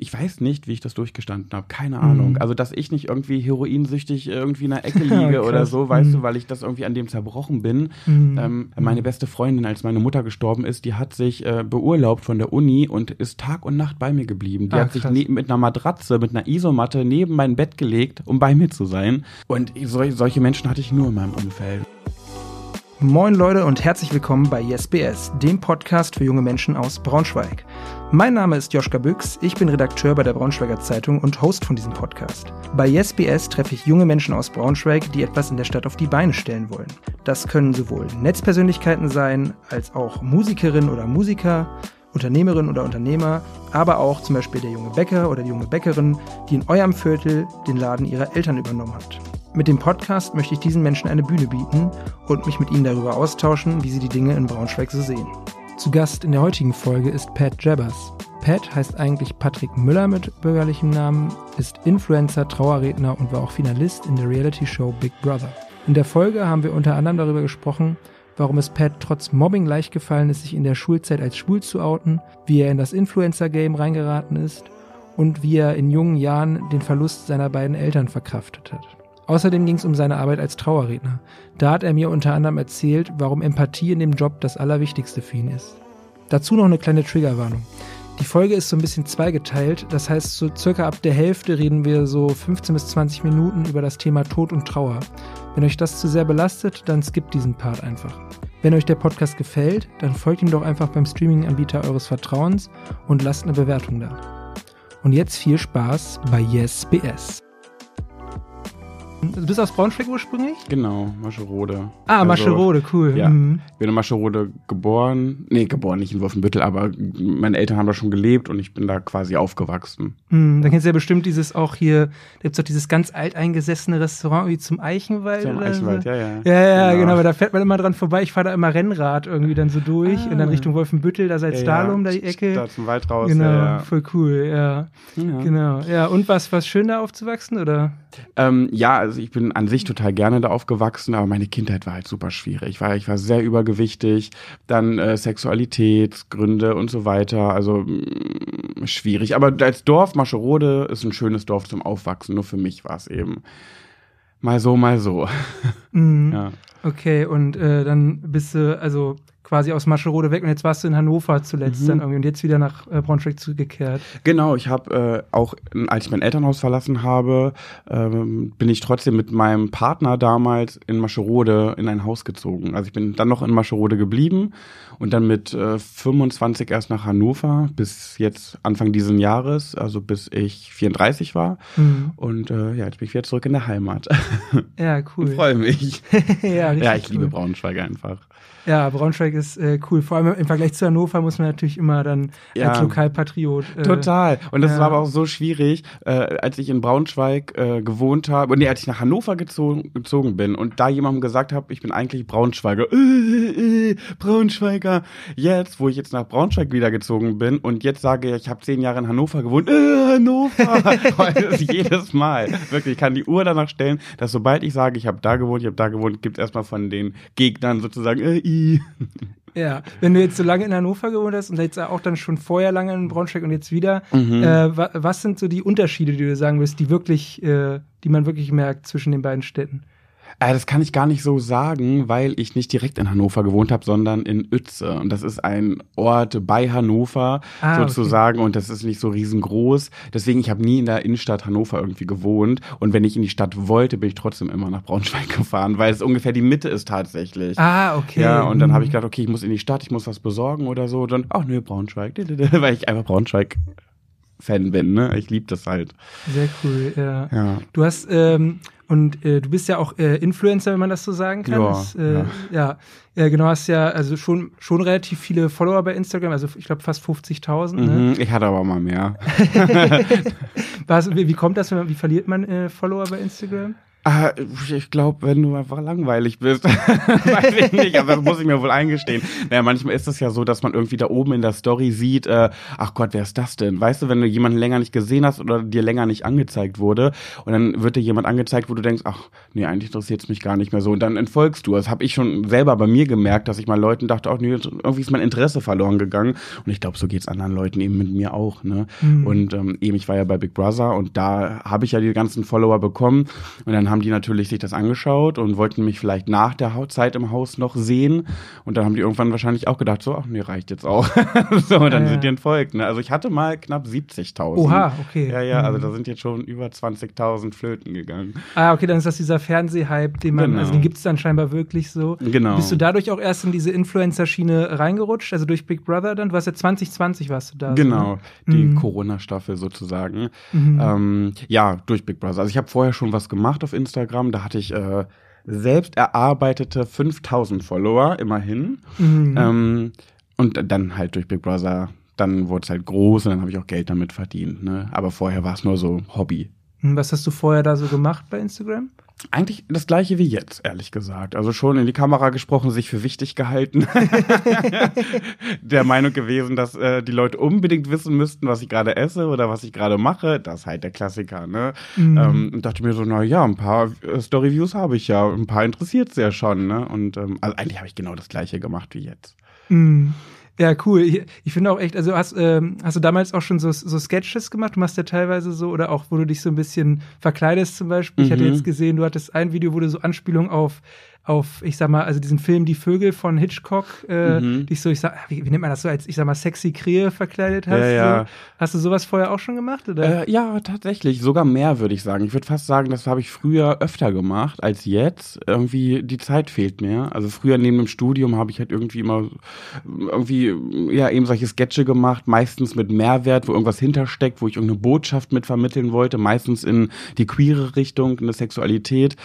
ich weiß nicht, wie ich das durchgestanden habe. Keine Ahnung. Mhm. Also, dass ich nicht irgendwie heroinsüchtig irgendwie in der Ecke liege oder so, weißt Mhm. du, weil ich das irgendwie an dem zerbrochen bin. Mhm. Ähm, meine beste Freundin, als meine Mutter gestorben ist, die hat sich äh, beurlaubt von der Uni und ist Tag und Nacht bei mir geblieben. Die Ah, hat sich ne mit einer Matratze, mit einer Isomatte neben mein Bett gelegt, um bei mir zu sein. Und sol solche Menschen hatte ich nur in meinem Umfeld. Moin Leute und herzlich willkommen bei YesBS, dem Podcast für junge Menschen aus Braunschweig. Mein Name ist Joschka Büchs, ich bin Redakteur bei der Braunschweiger Zeitung und Host von diesem Podcast. Bei YesBS treffe ich junge Menschen aus Braunschweig, die etwas in der Stadt auf die Beine stellen wollen. Das können sowohl Netzpersönlichkeiten sein, als auch Musikerinnen oder Musiker, Unternehmerinnen oder Unternehmer, aber auch zum Beispiel der junge Bäcker oder die junge Bäckerin, die in eurem Viertel den Laden ihrer Eltern übernommen hat. Mit dem Podcast möchte ich diesen Menschen eine Bühne bieten und mich mit ihnen darüber austauschen, wie sie die Dinge in Braunschweig so sehen. Zu Gast in der heutigen Folge ist Pat Jabbers. Pat heißt eigentlich Patrick Müller mit bürgerlichem Namen, ist Influencer, Trauerredner und war auch Finalist in der Reality-Show Big Brother. In der Folge haben wir unter anderem darüber gesprochen, warum es Pat trotz Mobbing leicht gefallen ist, sich in der Schulzeit als schwul zu outen, wie er in das Influencer-Game reingeraten ist und wie er in jungen Jahren den Verlust seiner beiden Eltern verkraftet hat. Außerdem ging es um seine Arbeit als Trauerredner. Da hat er mir unter anderem erzählt, warum Empathie in dem Job das Allerwichtigste für ihn ist. Dazu noch eine kleine Triggerwarnung. Die Folge ist so ein bisschen zweigeteilt, das heißt, so circa ab der Hälfte reden wir so 15 bis 20 Minuten über das Thema Tod und Trauer. Wenn euch das zu sehr belastet, dann skippt diesen Part einfach. Wenn euch der Podcast gefällt, dann folgt ihm doch einfach beim Streaming-Anbieter eures Vertrauens und lasst eine Bewertung da. Und jetzt viel Spaß bei YesBS. Du bist aus Braunschweig ursprünglich? Genau, Mascherode. Ah, Also, Mascherode, cool. ja. Mhm. Ich bin in Mascherode geboren. Nee, geboren nicht in Wolfenbüttel, aber meine Eltern haben da schon gelebt und ich bin da quasi aufgewachsen. Mhm. Dann kennst du ja bestimmt dieses auch hier, da gibt's doch dieses ganz alteingesessene Restaurant wie zum Eichenwald. Zum Eichenwald, so. ja, ja. Ja, ja, genau. aber da fährt man immer dran vorbei. Ich fahre da immer Rennrad irgendwie dann so durch Ah. und dann Richtung Wolfenbüttel, da seit Ja, ja. da die Ecke. Da zum Wald raus. genau, Ja, ja. voll cool, ja. Ja. Genau. Ja, und was, was schön da aufzuwachsen, oder? Ähm, ja, also ich bin an sich total gerne da aufgewachsen, aber meine Kindheit war halt super schwierig. Ich war, ich war sehr übergewichtig, dann äh, Sexualitätsgründe und so weiter. Also mh, schwierig. Aber als Dorf, Mascherode ist ein schönes Dorf zum Aufwachsen. Nur für mich war es eben mal so, mal so. Mhm. Ja. Okay, und äh, dann bist du also quasi aus Mascherode weg und jetzt warst du in Hannover zuletzt Mhm. dann irgendwie und jetzt wieder nach äh, Braunschweig zurückgekehrt. Genau, ich habe äh, auch, als ich mein Elternhaus verlassen habe, ähm, bin ich trotzdem mit meinem Partner damals in Mascherode in ein Haus gezogen. Also ich bin dann noch in Mascherode geblieben und dann mit äh, 25 erst nach Hannover bis jetzt Anfang diesen Jahres, also bis ich 34 war. Mhm. Und äh, ja, jetzt bin ich wieder zurück in der Heimat. Ja, cool. Ich freue mich. ja, ja, ich liebe cool. Braunschweig einfach. Ja, Braunschweig ist äh, cool. Vor allem im Vergleich zu Hannover muss man natürlich immer dann Ja. als Lokalpatriot. Äh, Total. Und das ja. war aber auch so schwierig, äh, als ich in Braunschweig äh, gewohnt habe, nee, als ich nach Hannover gezogen, gezogen bin und da jemandem gesagt habe, ich bin eigentlich Braunschweiger. Äh, äh, Braunschweiger. Jetzt, wo ich jetzt nach Braunschweig wieder gezogen bin und jetzt sage, ich habe zehn Jahre in Hannover gewohnt. Hannover. Jedes Mal. Wirklich, ich kann die Uhr danach stellen, dass sobald ich sage, ich habe da gewohnt, ich habe da gewohnt, gibt es erstmal von den Gegnern sozusagen, äh, Ja, wenn du jetzt so lange in Hannover gewohnt hast und jetzt auch dann schon vorher lange in Braunschweig und jetzt wieder, Mhm. äh, wa was sind so die Unterschiede, die du sagen willst, die wirklich, äh, die man wirklich merkt zwischen den beiden Städten? Äh, das kann ich gar nicht so sagen, weil ich nicht direkt in Hannover gewohnt habe, sondern in Uetze. Und das ist ein Ort bei Hannover Ah, sozusagen und das ist nicht so riesengroß. Deswegen, ich habe nie in der Innenstadt Hannover irgendwie gewohnt. Und wenn ich in die Stadt wollte, bin ich trotzdem immer nach Braunschweig gefahren, weil es ungefähr die Mitte ist tatsächlich. Ah, okay. Ja, und dann habe ich Mhm. gedacht, okay, ich muss in die Stadt, ich muss was besorgen oder so. Dann, ach nö, Braunschweig, weil ich einfach Braunschweig-Fan bin, ne? Ich liebe das halt. Sehr cool, ja. Ja. Du hast, ähm, und äh, du bist ja auch äh, Influencer, wenn man das so sagen kann. Ja, das, äh, ja. ja. genau, hast ja also schon, schon relativ viele Follower bei Instagram, also ich glaube fast 50.000. Ne? Mhm, ich hatte aber mal mehr. Was, wie, wie kommt das, wenn man, wie verliert man äh, Follower bei Instagram? Ah, ich glaube, wenn du einfach langweilig bist. Weiß ich nicht, aber das muss ich mir wohl eingestehen. Naja, manchmal ist es ja so, dass man irgendwie da oben in der Story sieht, äh, ach Gott, wer ist das denn? Weißt du, wenn du jemanden länger nicht gesehen hast oder dir länger nicht angezeigt wurde und dann wird dir jemand angezeigt, wo du denkst, ach, nee, eigentlich interessiert es mich gar nicht mehr so und dann entfolgst du. Das habe ich schon selber bei mir gemerkt, dass ich mal Leuten dachte, ach nee, irgendwie ist mein Interesse verloren gegangen und ich glaube, so geht's anderen Leuten eben mit mir auch. Ne? Mhm. Und ähm, eben, ich war ja bei Big Brother und da habe ich ja die ganzen Follower bekommen und dann haben haben die natürlich sich das angeschaut und wollten mich vielleicht nach der Zeit im Haus noch sehen. Und dann haben die irgendwann wahrscheinlich auch gedacht, so, ach nee, reicht jetzt auch. so, und dann äh. sind die entfolgt. Ne? Also ich hatte mal knapp 70.000. Oha, okay. Ja, ja, also mhm. da sind jetzt schon über 20.000 Flöten gegangen. Ah, okay, dann ist das dieser Fernsehhype, den man, genau. also den gibt es dann scheinbar wirklich so. Genau. Bist du dadurch auch erst in diese Influencer-Schiene reingerutscht, also durch Big Brother dann? Du warst ja 2020 warst du da. Genau, so, ne? die mhm. Corona-Staffel sozusagen. Mhm. Ähm, ja, durch Big Brother. Also ich habe vorher schon was gemacht auf Instagram. Da hatte ich äh, selbst erarbeitete 5000 Follower, immerhin. Mhm. Ähm, und dann halt durch Big Brother, dann wurde es halt groß und dann habe ich auch Geld damit verdient. Ne? Aber vorher war es nur so Hobby. Was hast du vorher da so gemacht bei Instagram? Eigentlich das gleiche wie jetzt, ehrlich gesagt. Also schon in die Kamera gesprochen, sich für wichtig gehalten. Der Meinung gewesen, dass äh, die Leute unbedingt wissen müssten, was ich gerade esse oder was ich gerade mache. Das ist halt der Klassiker, ne? Mhm. Ähm, und dachte mir so, na ja, ein paar äh, Storyviews habe ich ja, ein paar interessiert es ja schon, ne? Und ähm, also eigentlich habe ich genau das gleiche gemacht wie jetzt. Mhm. Ja, cool. Ich, ich finde auch echt, also hast, ähm, hast du damals auch schon so, so Sketches gemacht? Du machst ja teilweise so, oder auch, wo du dich so ein bisschen verkleidest zum Beispiel. Mhm. Ich hatte mhm. jetzt gesehen, du hattest ein Video, wo du so Anspielung auf auf, ich sag mal, also diesen Film Die Vögel von Hitchcock, äh, mhm. dich so, ich sag, wie, wie nennt man das so, als ich sag mal, sexy Krähe verkleidet hast. Ja, ja. So. Hast du sowas vorher auch schon gemacht? Oder? Äh, ja, tatsächlich. Sogar mehr, würde ich sagen. Ich würde fast sagen, das habe ich früher öfter gemacht als jetzt. Irgendwie, die Zeit fehlt mir. Also früher neben dem Studium habe ich halt irgendwie immer irgendwie, ja, eben solche Sketche gemacht, meistens mit Mehrwert, wo irgendwas hintersteckt, wo ich irgendeine Botschaft mit vermitteln wollte, meistens in die queere Richtung, in der Sexualität.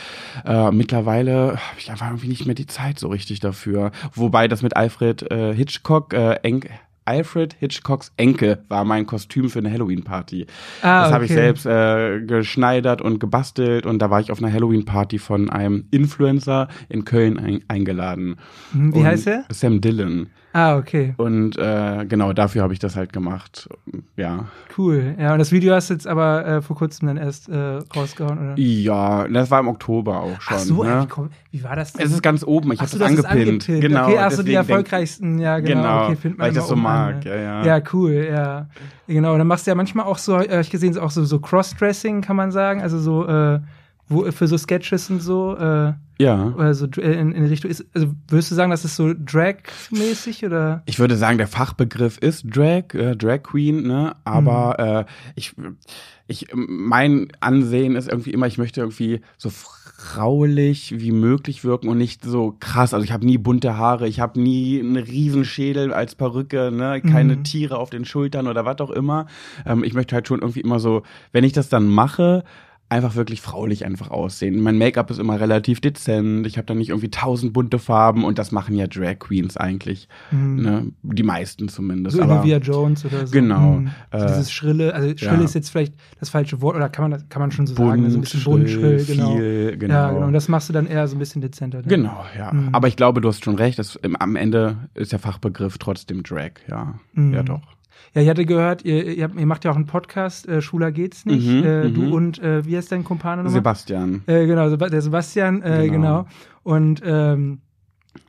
Äh, mittlerweile habe ich einfach irgendwie nicht mehr die Zeit so richtig dafür. Wobei das mit Alfred äh, Hitchcock, äh, Enk Alfred Hitchcocks Enkel war mein Kostüm für eine Halloween-Party. Ah, das okay. habe ich selbst äh, geschneidert und gebastelt und da war ich auf einer Halloween-Party von einem Influencer in Köln ein eingeladen. Hm, wie und heißt er? Sam Dillon. Ah, okay. Und äh, genau dafür habe ich das halt gemacht. Ja. Cool. Ja, und das Video hast du jetzt aber äh, vor kurzem dann erst äh, rausgehauen, oder? Ja, das war im Oktober auch schon. Ach so, ne? komm, wie war das denn? Es ist ganz oben, ich habe das, das angepinnt. Genau. Okay, achso, die erfolgreichsten, ja, genau. genau okay, weil ich das so mag, ja, ja. Ja, cool, ja. Genau, dann machst du ja manchmal auch so, äh, ich gesehen, auch so, so Crossdressing, kann man sagen, also so, äh, wo, für so Sketches und so. Äh, ja. Also in, in Richtung ist, also würdest du sagen, das ist so Drag-mäßig oder? Ich würde sagen, der Fachbegriff ist Drag, äh, Drag Queen, ne? Aber mhm. äh, ich, ich, mein Ansehen ist irgendwie immer, ich möchte irgendwie so fraulich wie möglich wirken und nicht so krass. Also ich habe nie bunte Haare, ich habe nie einen Riesenschädel als Perücke, ne? keine mhm. Tiere auf den Schultern oder was auch immer. Ähm, ich möchte halt schon irgendwie immer so, wenn ich das dann mache, einfach wirklich fraulich einfach aussehen. Mein Make-up ist immer relativ dezent. Ich habe da nicht irgendwie tausend bunte Farben und das machen ja Drag Queens eigentlich. Mhm. Ne? Die meisten zumindest. So Olivia Jones oder so. Genau. Mhm. So dieses Schrille, also Schrille ja. ist jetzt vielleicht das falsche Wort oder kann man, kann man schon so bunt, sagen. Also ein bisschen bunt, schrill, genau. Viel, genau. Ja, genau. Und das machst du dann eher so ein bisschen dezenter. Dann. Genau, ja. Mhm. Aber ich glaube, du hast schon recht. Das, am Ende ist der Fachbegriff trotzdem Drag, ja. Mhm. Ja, doch. Ja, ich hatte gehört, ihr, ihr, ihr macht ja auch einen Podcast, äh, Schuler geht's nicht. Mhm, äh, du mhm. und äh, wie heißt dein Kumpane nochmal? Sebastian. Äh, genau, der Sebastian, äh, genau. genau. Und ähm,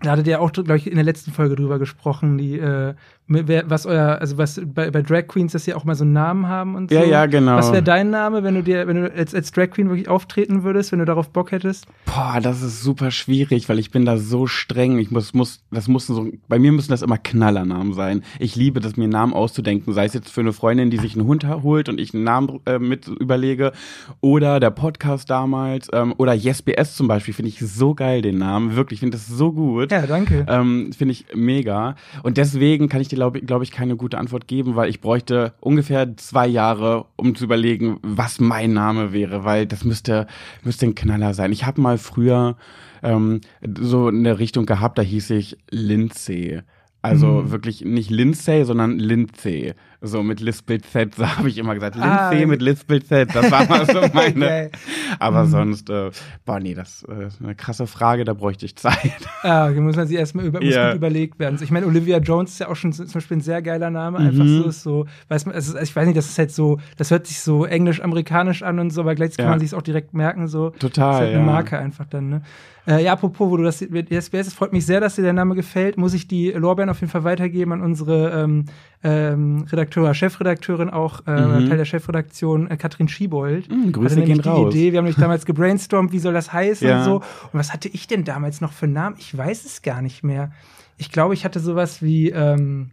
da hattet ihr auch, glaube ich, in der letzten Folge drüber gesprochen, die, äh, was euer, also was bei, bei Drag Queens, dass sie auch mal so einen Namen haben und so. Ja, ja, genau. Was wäre dein Name, wenn du dir, wenn du als, als Drag Queen wirklich auftreten würdest, wenn du darauf Bock hättest? Boah, das ist super schwierig, weil ich bin da so streng. Ich muss, muss, das muss so, bei mir müssen das immer Knallernamen sein. Ich liebe das, mir Namen auszudenken, sei es jetzt für eine Freundin, die sich einen Hund holt und ich einen Namen äh, mit überlege, oder der Podcast damals, ähm, oder YesBS zum Beispiel, finde ich so geil, den Namen. Wirklich, ich finde das so gut. Ja, danke. Ähm, finde ich mega. Und deswegen kann ich dir, glaube glaub ich, keine gute Antwort geben, weil ich bräuchte ungefähr zwei Jahre, um zu überlegen, was mein Name wäre, weil das müsste, müsste ein Knaller sein. Ich habe mal früher ähm, so eine Richtung gehabt, da hieß ich Lindsay. Also mhm. wirklich nicht Lindsay, sondern Lindsay. So mit Lispelt Z, so habe ich immer gesagt. Ah, Lindsay mit Lispelt Z, das war mal so meine. Geil. Aber sonst, äh, boah, nee, das äh, ist eine krasse Frage, da bräuchte ich Zeit. Ah, okay, muss man sich erstmal über, Ja. gut überlegt werden. Ich meine, Olivia Jones ist ja auch schon zum Beispiel ein sehr geiler Name. Einfach Mhm. so ist so, weiß man, es ist, ich weiß nicht, das ist halt so, das hört sich so englisch-amerikanisch an und so, aber gleichzeitig kann Ja. man sich auch direkt merken, so. Total, Das ist halt eine ja. Marke einfach dann, ne? Äh, ja, apropos, wo du das, jetzt es freut mich sehr, dass dir der Name gefällt. Muss ich die Lorbeeren auf jeden Fall weitergeben an unsere ähm, ähm, Redakteur, Chefredakteurin auch, äh, Mhm. Teil der Chefredaktion, äh, Katrin Schiebold. Mhm, Grüße gehen die raus. Idee, wir haben nämlich damals gebrainstormt, wie soll das heißen Ja. und so. Und was hatte ich denn damals noch für einen Namen? Ich weiß es gar nicht mehr. Ich glaube, ich hatte sowas wie ähm,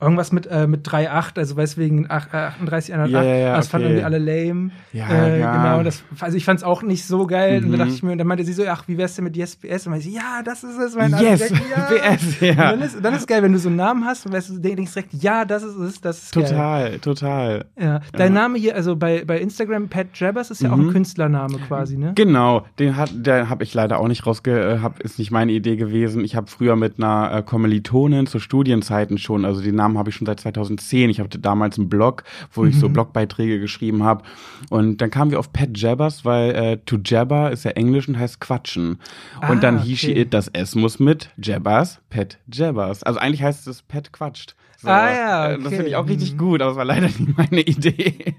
irgendwas mit, äh, mit 3,8, also weiß wegen ach- äh, 38, 108. Ja, ja, ja, das fanden okay. irgendwie alle lame. Ja, äh, ja. Genau, das, also ich fand es auch nicht so geil. Und Mhm. dann dachte ich mir, und dann meinte sie so, ach, wie wär's denn mit Yes BS? Und meinte ich, ja, das ist es. Mein Yes, Name. ja. BS, ja. Und dann ist, dann ist es geil, wenn du so einen Namen hast und weißt, du denkst direkt, ja, das ist es, das ist geil. Total, total. Ja. Dein Name hier, also bei, bei Instagram, Pat Jabbers, ist ja auch Mhm. ein Künstlername quasi, ne? Genau, den hat, der habe ich leider auch nicht rausge, äh, hab, ist nicht meine Idee gewesen. Ich habe früher mit einer äh, Kommilitonin zu Studienzeiten schon, also den Namen habe ich schon seit 2010. Ich hatte damals einen Blog, wo ich so Mhm. Blogbeiträge geschrieben habe. Und dann kamen wir auf Pat Jabbers, weil äh, to jabber ist ja Englisch und heißt quatschen. Ah, und dann she, okay. it, das S muss mit Jabbers, Pat Jabbers. Also eigentlich heißt es Pat quatscht. So, Ah ja, äh, Das okay. finde ich auch richtig Mhm. gut, aber es war leider nicht meine Idee.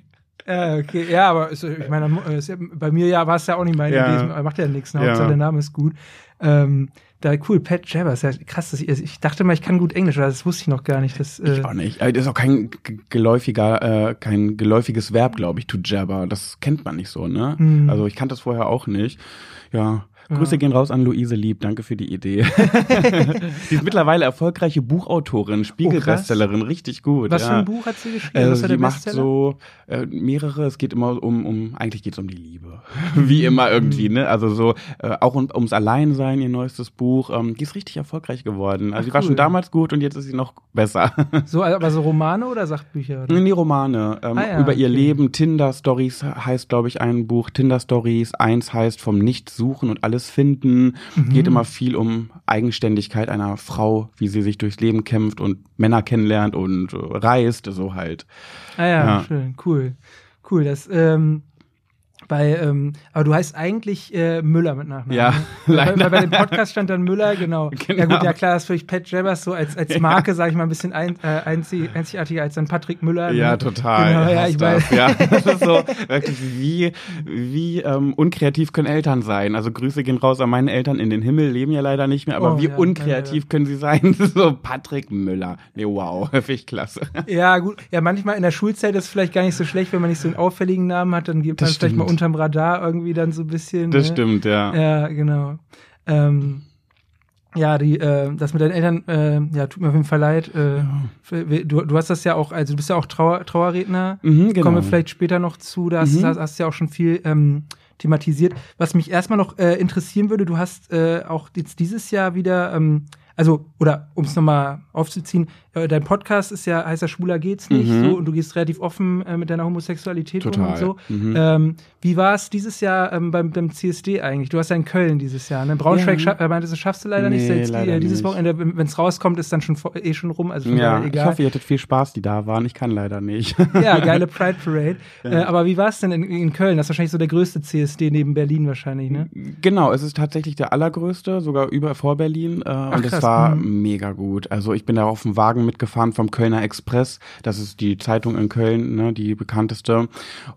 Ja, okay. Ja, aber ich meine, äh, bei mir ja war es ja auch nicht meine Ja. Idee. Macht ja nichts. Ne? Ja. Der Name ist gut. Ähm, da cool, Pat Jabbers. Ja, krass. Dass ich, also ich dachte mal, ich kann gut Englisch, aber das wusste ich noch gar nicht. Das, äh, Ich auch nicht. Das ist auch kein geläufiger, äh, kein geläufiges Verb, glaube ich, to jabber. Das kennt man nicht so, ne? Hm. Also ich kannte das vorher auch nicht. Ja. Grüße Ja. gehen raus an Luise Lieb, danke für die Idee. Sie ist mittlerweile erfolgreiche Buchautorin, Spiegelbestsellerin, richtig gut. was ja. für ein Buch hat sie geschrieben? Äh, war sie macht so äh, mehrere, es geht immer um, um eigentlich geht es um die Liebe. Wie immer irgendwie, Mhm. ne? Also so, äh, auch um, ums Alleinsein, ihr neuestes Buch. Ähm, die ist richtig erfolgreich geworden. Also Ach, sie war cool. schon damals gut und jetzt ist sie noch besser. So, aber so Romane oder Sachbücher? Oder? Nee, Romane. Ähm, Ah ja, über ihr okay. Leben. Tinder Stories heißt, glaube ich, ein Buch. Tinder Stories. Eins heißt vom Nichts suchen und alles finden. Mhm. Geht immer viel um Eigenständigkeit einer Frau, wie sie sich durchs Leben kämpft und Männer kennenlernt und äh, reist, so halt. Ah ja, Ja. schön, cool. Cool, das, ähm, bei, ähm, aber du heißt eigentlich äh, Müller mit Nachnamen. Ja, ne? Leider. weil bei dem Podcast stand dann Müller, genau. Ja Genau. gut, ja klar, das ist vielleicht Pat Jabbers so als, als Marke, sage ich mal, ein bisschen ein, äh, einzig, einzigartiger als dann Patrick Müller. Ja, ne? total. Genau, ja, ich das. weiß. Ja, das ist so wirklich wie, wie ähm, unkreativ können Eltern sein. Also Grüße gehen raus an meine Eltern in den Himmel, leben ja leider nicht mehr, aber Oh, wie ja, unkreativ können sie sein? so Patrick Müller. Nee, wow, finde ich klasse. Ja, gut. Ja, manchmal in der Schulzeit ist es vielleicht gar nicht so schlecht, wenn man nicht so einen auffälligen Namen hat, dann gibt man vielleicht mal stimmt. Unterm Radar irgendwie dann so ein bisschen. Das ne? stimmt, ja. Ja, genau. Ähm, ja, die, äh, das mit deinen Eltern, äh, ja, tut mir auf jeden Fall leid. Äh, für- du, du hast das ja auch, also du bist ja auch Trauer, Trauerredner. Mhm, genau. Kommen wir vielleicht später noch zu. Da hast, Mhm. hast, hast ja auch schon viel ähm, thematisiert. Was mich erstmal noch äh, interessieren würde, du hast äh, auch jetzt dieses Jahr wieder, ähm, also, oder um es nochmal aufzuziehen, dein Podcast ist ja, heißt ja Schwuler geht's nicht, Mhm. so, und du gehst relativ offen äh, mit deiner Homosexualität um Total. und so. Mhm. Ähm, wie war es dieses Jahr ähm, beim, beim CSD eigentlich? Du hast ja in Köln dieses Jahr, ne? Braunschweig Ja. scha- äh, meintest du, schaffst du leider nicht. Nee, Jetzt, leider äh, dieses nicht. Wochenende, wenn es rauskommt, ist dann schon eh schon rum. Also Ja, daher ich egal. hoffe, ihr hattet viel Spaß, die da waren. Ich kann leider nicht. Ja, geile Pride Parade. Äh, aber wie war es denn in, in Köln? Das ist wahrscheinlich so der größte CSD neben Berlin wahrscheinlich, ne? Genau, es ist tatsächlich der allergrößte, sogar über vor Berlin. Äh, und krass, es war mhm. mega gut. Also ich bin da auf dem Wagen mitgefahren vom Kölner Express. Das ist die Zeitung in Köln, ne, die bekannteste.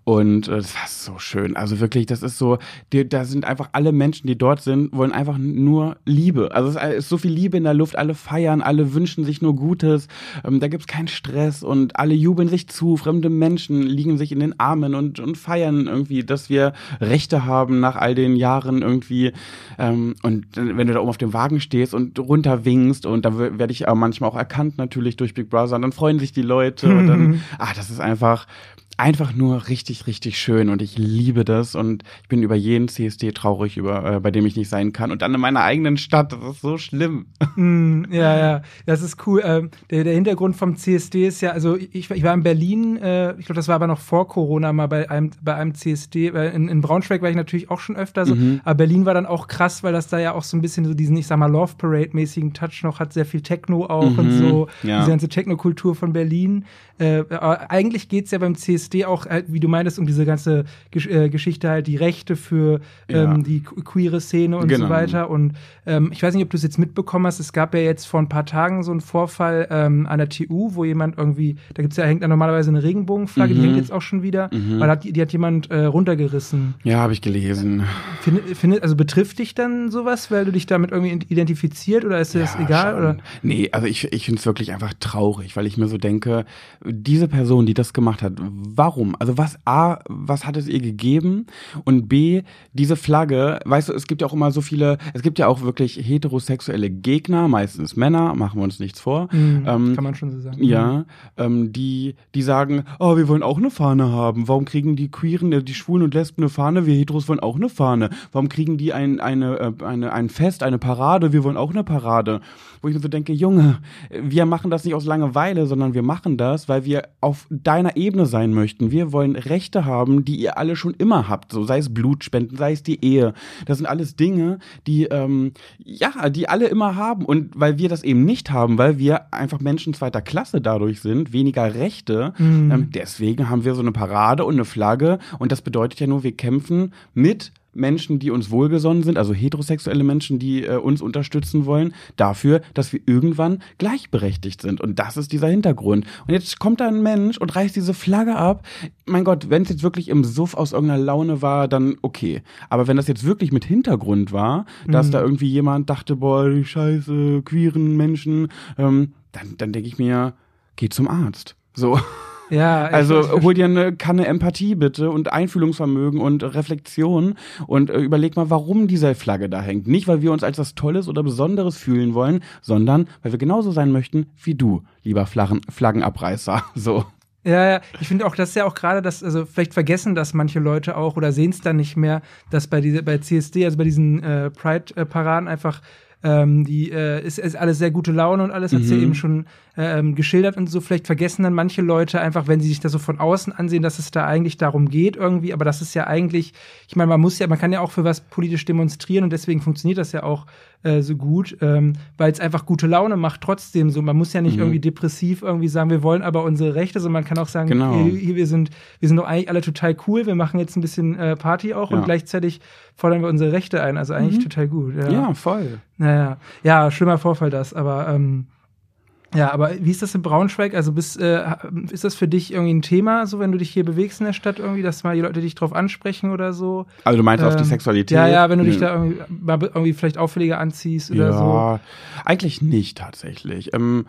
Und äh, das war so schön. Also wirklich, das ist so, die, da sind einfach alle Menschen, die dort sind, wollen einfach nur Liebe. Also es ist so viel Liebe in der Luft. Alle feiern, alle wünschen sich nur Gutes. Ähm, da gibt's keinen Stress und alle jubeln sich zu. Fremde Menschen liegen sich in den Armen und, und feiern irgendwie, dass wir Rechte haben nach all den Jahren irgendwie. Ähm, und dann, wenn du da oben auf dem Wagen stehst und runterwinkst und da werde ich auch manchmal auch erkannt natürlich durch Big Brother und dann freuen sich die Leute und dann, ah, das ist einfach, einfach nur richtig, richtig schön und ich liebe das und ich bin über jeden CSD traurig, über, äh, bei dem ich nicht sein kann und dann in meiner eigenen Stadt, das ist so schlimm. Mm, ja, ja, das ist cool. Ähm, der, der Hintergrund vom CSD ist ja, also ich, ich war in Berlin, äh, ich glaube, das war aber noch vor Corona mal bei einem, bei einem CSD. Weil In, in Braunschweig war ich natürlich auch schon öfter so, Mhm. aber Berlin war dann auch krass, weil das da ja auch so ein bisschen so diesen, ich sag mal, Love Parade-mäßigen Touch noch hat, sehr viel Techno auch und Mhm. so. Ja. diese ganze Technokultur von Berlin. Äh, eigentlich geht's ja beim CSD auch, äh, wie du meintest, um diese ganze Gesch äh, Geschichte halt, die Rechte für ähm, ja. die queere Szene und genau. so weiter. Und ähm, ich weiß nicht, ob du es jetzt mitbekommen hast, es gab ja jetzt vor ein paar Tagen so einen Vorfall ähm, an der TU, wo jemand irgendwie, da gibt's ja, hängt da normalerweise eine Regenbogenflagge, mhm. die hängt jetzt auch schon wieder, mhm. weil hat, die hat jemand äh, runtergerissen. Ja, habe ich gelesen. Find, find, also betrifft dich dann sowas, weil du dich damit irgendwie identifiziert oder ist dir ja, das egal? Oder? Nee, also ich, ich finde es wirklich einfach traurig, weil ich mir so denke, diese Person, die das gemacht hat, warum? Also was A, was hat es ihr gegeben? Und B, diese Flagge, weißt du, es gibt ja auch immer so viele, es gibt ja auch wirklich heterosexuelle Gegner, meistens Männer, machen wir uns nichts vor. Mhm, ähm, kann man schon so sagen. Ja, mhm. ähm, die, die sagen, oh, wir wollen auch eine Fahne haben. Warum kriegen die Queeren, äh, die Schwulen und Lesben eine Fahne? Wir Heteros wollen auch eine Fahne. Warum kriegen die ein, eine, äh, eine, ein Fest, eine Parade? Wir wollen auch eine Parade. Wo ich mir so denke, Junge, wir machen das nicht aus Langeweile, sondern wir machen das, weil wir auf deiner Ebene sein möchten. Wir wollen Rechte haben, die ihr alle schon immer habt. So sei es Blutspenden, sei es die Ehe. Das sind alles Dinge, die ähm, ja, die alle immer haben. Und weil wir das eben nicht haben, weil wir einfach Menschen zweiter Klasse dadurch sind, weniger Rechte, mhm. ähm, deswegen haben wir so eine Parade und eine Flagge. Und das bedeutet ja nur, wir kämpfen mit Menschen, die uns wohlgesonnen sind, also heterosexuelle Menschen, die äh, uns unterstützen wollen, dafür, dass wir irgendwann gleichberechtigt sind. Und das ist dieser Hintergrund. Und jetzt kommt da ein Mensch und reißt diese Flagge ab. Mein Gott, wenn es jetzt wirklich im Suff aus irgendeiner Laune war, dann okay. Aber wenn das jetzt wirklich mit Hintergrund war, dass mhm. da irgendwie jemand dachte, boah, die scheiße, queeren Menschen, ähm, dann, dann denke ich mir, geh zum Arzt. So. Ja, also hol dir eine Kanne Empathie bitte und Einfühlungsvermögen und Reflexion und äh, überleg mal, warum diese Flagge da hängt. Nicht, weil wir uns als was Tolles oder Besonderes fühlen wollen, sondern weil wir genauso sein möchten wie du, lieber Flaggen, Flaggenabreißer. So. Ja, ja, ich finde auch, das ist ja auch gerade das, also vielleicht vergessen das manche Leute auch oder sehen es dann nicht mehr, dass bei diese, bei CSD, also bei diesen äh, Pride-Paraden einfach ähm, die äh, ist, ist alles sehr gute Laune und alles, hat sie ja mhm. eben schon ähm, geschildert und so. Vielleicht vergessen dann manche Leute einfach, wenn sie sich das so von außen ansehen, dass es da eigentlich darum geht irgendwie. Aber das ist ja eigentlich, ich meine, man muss ja, man kann ja auch für was politisch demonstrieren und deswegen funktioniert das ja auch äh, so gut, ähm, weil es einfach gute Laune macht trotzdem so. Man muss ja nicht mhm. irgendwie depressiv irgendwie sagen, wir wollen aber unsere Rechte, sondern man kann auch sagen, genau. hier, wir sind, wir sind doch eigentlich alle total cool, wir machen jetzt ein bisschen äh, Party auch ja. und gleichzeitig fordern wir unsere Rechte ein. Also eigentlich mhm. total gut. Ja. ja, voll. Naja, ja, schlimmer Vorfall das, aber ähm, ja, aber wie ist das in Braunschweig? Also bist, äh, ist das für dich irgendwie ein Thema, so wenn du dich hier bewegst in der Stadt irgendwie, dass mal die Leute dich drauf ansprechen oder so? Also du meinst ähm, auf die ähm, Sexualität? Ja, ja, wenn du dich da irgendwie, mal irgendwie vielleicht auffälliger anziehst oder ja, so. Eigentlich nicht tatsächlich. Ähm,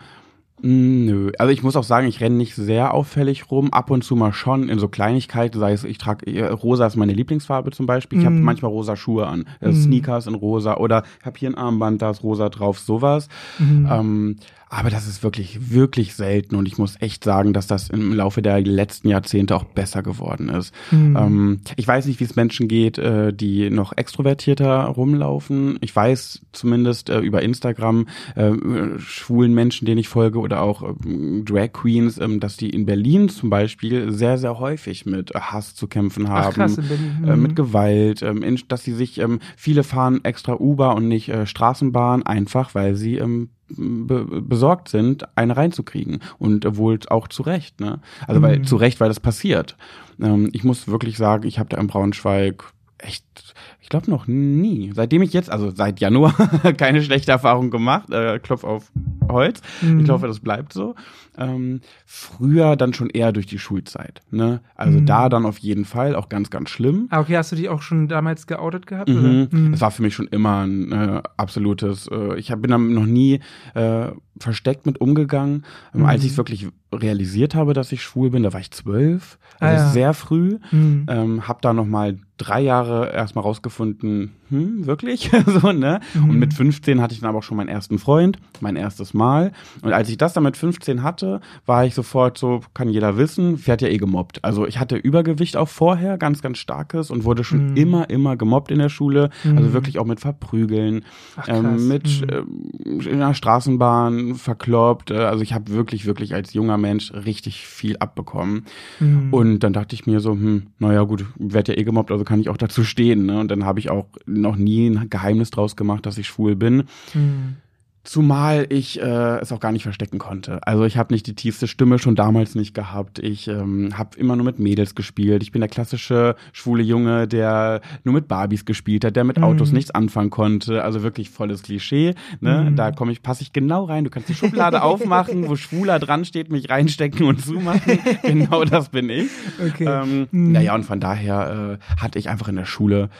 Nö, also ich muss auch sagen, ich renne nicht sehr auffällig rum, ab und zu mal schon in so Kleinigkeiten, sei es, ich trage, äh, rosa ist meine Lieblingsfarbe zum Beispiel, ich mm. habe manchmal rosa Schuhe an, mm. Sneakers in rosa oder ich habe hier ein Armband, da ist rosa drauf, sowas. Mm. Ähm, aber das ist wirklich, wirklich selten und ich muss echt sagen, dass das im Laufe der letzten Jahrzehnte auch besser geworden ist. Mhm. Ähm, ich weiß nicht, wie es Menschen geht, äh, die noch extrovertierter rumlaufen. Ich weiß zumindest äh, über Instagram äh, schwulen Menschen, denen ich folge oder auch äh, Drag Queens, äh, dass die in Berlin zum Beispiel sehr, sehr häufig mit Hass zu kämpfen haben, Ach, krass, mhm. mit Gewalt, ähm, in, dass sie sich, ähm, viele fahren extra Uber und nicht äh, Straßenbahn, einfach weil sie ähm, be besorgt sind, eine reinzukriegen. Und wohl auch zu Recht. Ne? Also weil, mhm. zu Recht, weil das passiert. Ähm, ich muss wirklich sagen, ich habe da in Braunschweig echt, ich glaube noch nie, seitdem ich jetzt, also seit Januar, keine schlechte Erfahrung gemacht, äh, Klopf auf Holz. Mhm. Ich hoffe, das bleibt so. Ähm, früher dann schon eher durch die Schulzeit. Ne? Also mhm. da dann auf jeden Fall auch ganz, ganz schlimm. Ah, okay, hast du dich auch schon damals geoutet gehabt? Mhm. Mhm. Es war für mich schon immer ein äh, absolutes, äh, ich hab, bin da noch nie äh, versteckt mit umgegangen. Ähm, als ich es wirklich realisiert habe, dass ich schwul bin, da war ich zwölf, also ah, ja. sehr früh. Mhm. Ähm, hab da noch mal drei Jahre erstmal rausgefunden, gefunden, hm, wirklich? so, ne? Mhm. Und mit 15 hatte ich dann aber auch schon meinen ersten Freund, mein erstes Mal. Und als ich das dann mit 15 hatte, war ich sofort so, kann jeder wissen, fährt ja eh gemobbt. Also ich hatte Übergewicht auch vorher, ganz, ganz starkes und wurde schon mhm. immer, immer gemobbt in der Schule. Also mhm. Also wirklich auch mit Verprügeln, Ach, ähm, mit mhm. äh, in der Straßenbahn verkloppt. Äh, also ich habe wirklich, wirklich als junger Mensch richtig viel abbekommen. Mhm. Und dann dachte ich mir so, hm, naja gut, werd ja eh gemobbt, also kann ich auch dazu stehen. Ne? Und dann habe ich auch noch nie ein Geheimnis draus gemacht, dass ich schwul bin. Mhm Zumal ich äh, es auch gar nicht verstecken konnte. Also ich habe nicht die tiefste Stimme schon damals nicht gehabt. Ich ähm, habe immer nur mit Mädels gespielt. Ich bin der klassische schwule Junge, der nur mit Barbies gespielt hat, der mit Autos Mhm. nichts anfangen konnte. Also wirklich volles Klischee. Ne? Mhm. Da komme ich, passe ich genau rein. Du kannst die Schublade aufmachen, wo Schwuler dran steht, mich reinstecken und zumachen. genau das bin ich. Okay. Ähm, Mhm. Naja, und von daher äh, hatte ich einfach in der Schule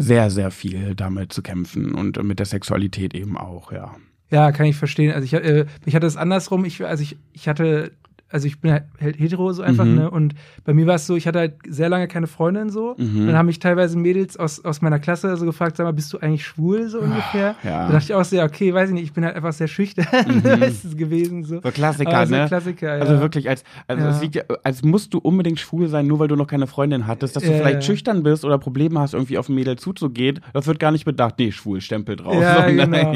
sehr, sehr viel damit zu kämpfen und mit der Sexualität eben auch, ja. Ja, kann ich verstehen. Also ich, äh, ich hatte es andersrum. Ich, also ich, ich hatte, also ich bin halt hetero so einfach, Mhm. ne? Und bei mir war es so, ich hatte halt sehr lange keine Freundin so. Mhm. Dann haben mich teilweise Mädels aus, aus meiner Klasse so gefragt, sag mal, bist du eigentlich schwul so ungefähr? ja. Da dachte ich auch so, ja, okay, weiß ich nicht, ich bin halt einfach sehr schüchtern. Mhm. ist gewesen so. So Klassiker, Aber so ne? Klassiker, ja. Also wirklich, als, also Ja. es liegt als musst du unbedingt schwul sein, nur weil du noch keine Freundin hattest, dass du Ja, vielleicht schüchtern bist oder Probleme hast, irgendwie auf ein Mädel zuzugehen. Das wird gar nicht bedacht. Nee, schwul, Stempel drauf. Ja, So, genau.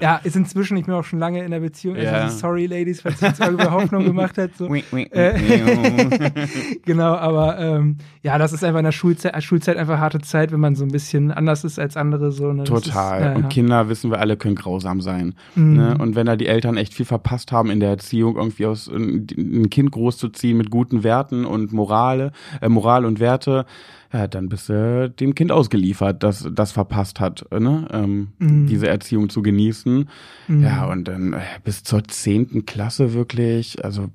Ja, ist inzwischen, ich bin auch schon lange in der Beziehung. Also sorry, Ladies, falls ich jetzt irgendwo Hoffnung gemacht hat. So. Ui, ui, Äh, genau, aber ähm, ja, das ist einfach in der Schulzeit, äh, Schulzeit einfach harte Zeit, wenn man so ein bisschen anders ist als andere. So, ne? Total. Ist, ja, Und. Kinder, wissen wir alle, können grausam sein. Mhm. Ne? Und wenn da die Eltern echt viel verpasst haben in der Erziehung, irgendwie aus ein ein Kind großzuziehen mit guten Werten und Morale, äh, Moral und Werte, ja, dann bist du dem Kind ausgeliefert, das das verpasst hat, ne? ähm, Mhm. diese Erziehung zu genießen. Mhm. Ja, und dann äh, bis zur zehnten Klasse wirklich, also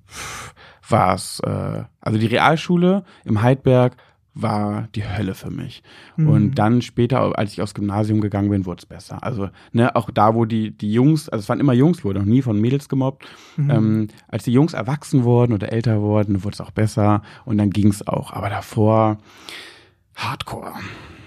war es, äh, also die Realschule im Heidberg war die Hölle für mich. Mhm. Und dann später, als ich aufs Gymnasium gegangen bin, wurde es besser. Also, ne, auch da, wo die, die Jungs, also es waren immer Jungs, wurde noch nie von Mädels gemobbt. Mhm. Ähm, als die Jungs erwachsen wurden oder älter wurden, wurde es auch besser und dann ging es auch. Aber davor Hardcore.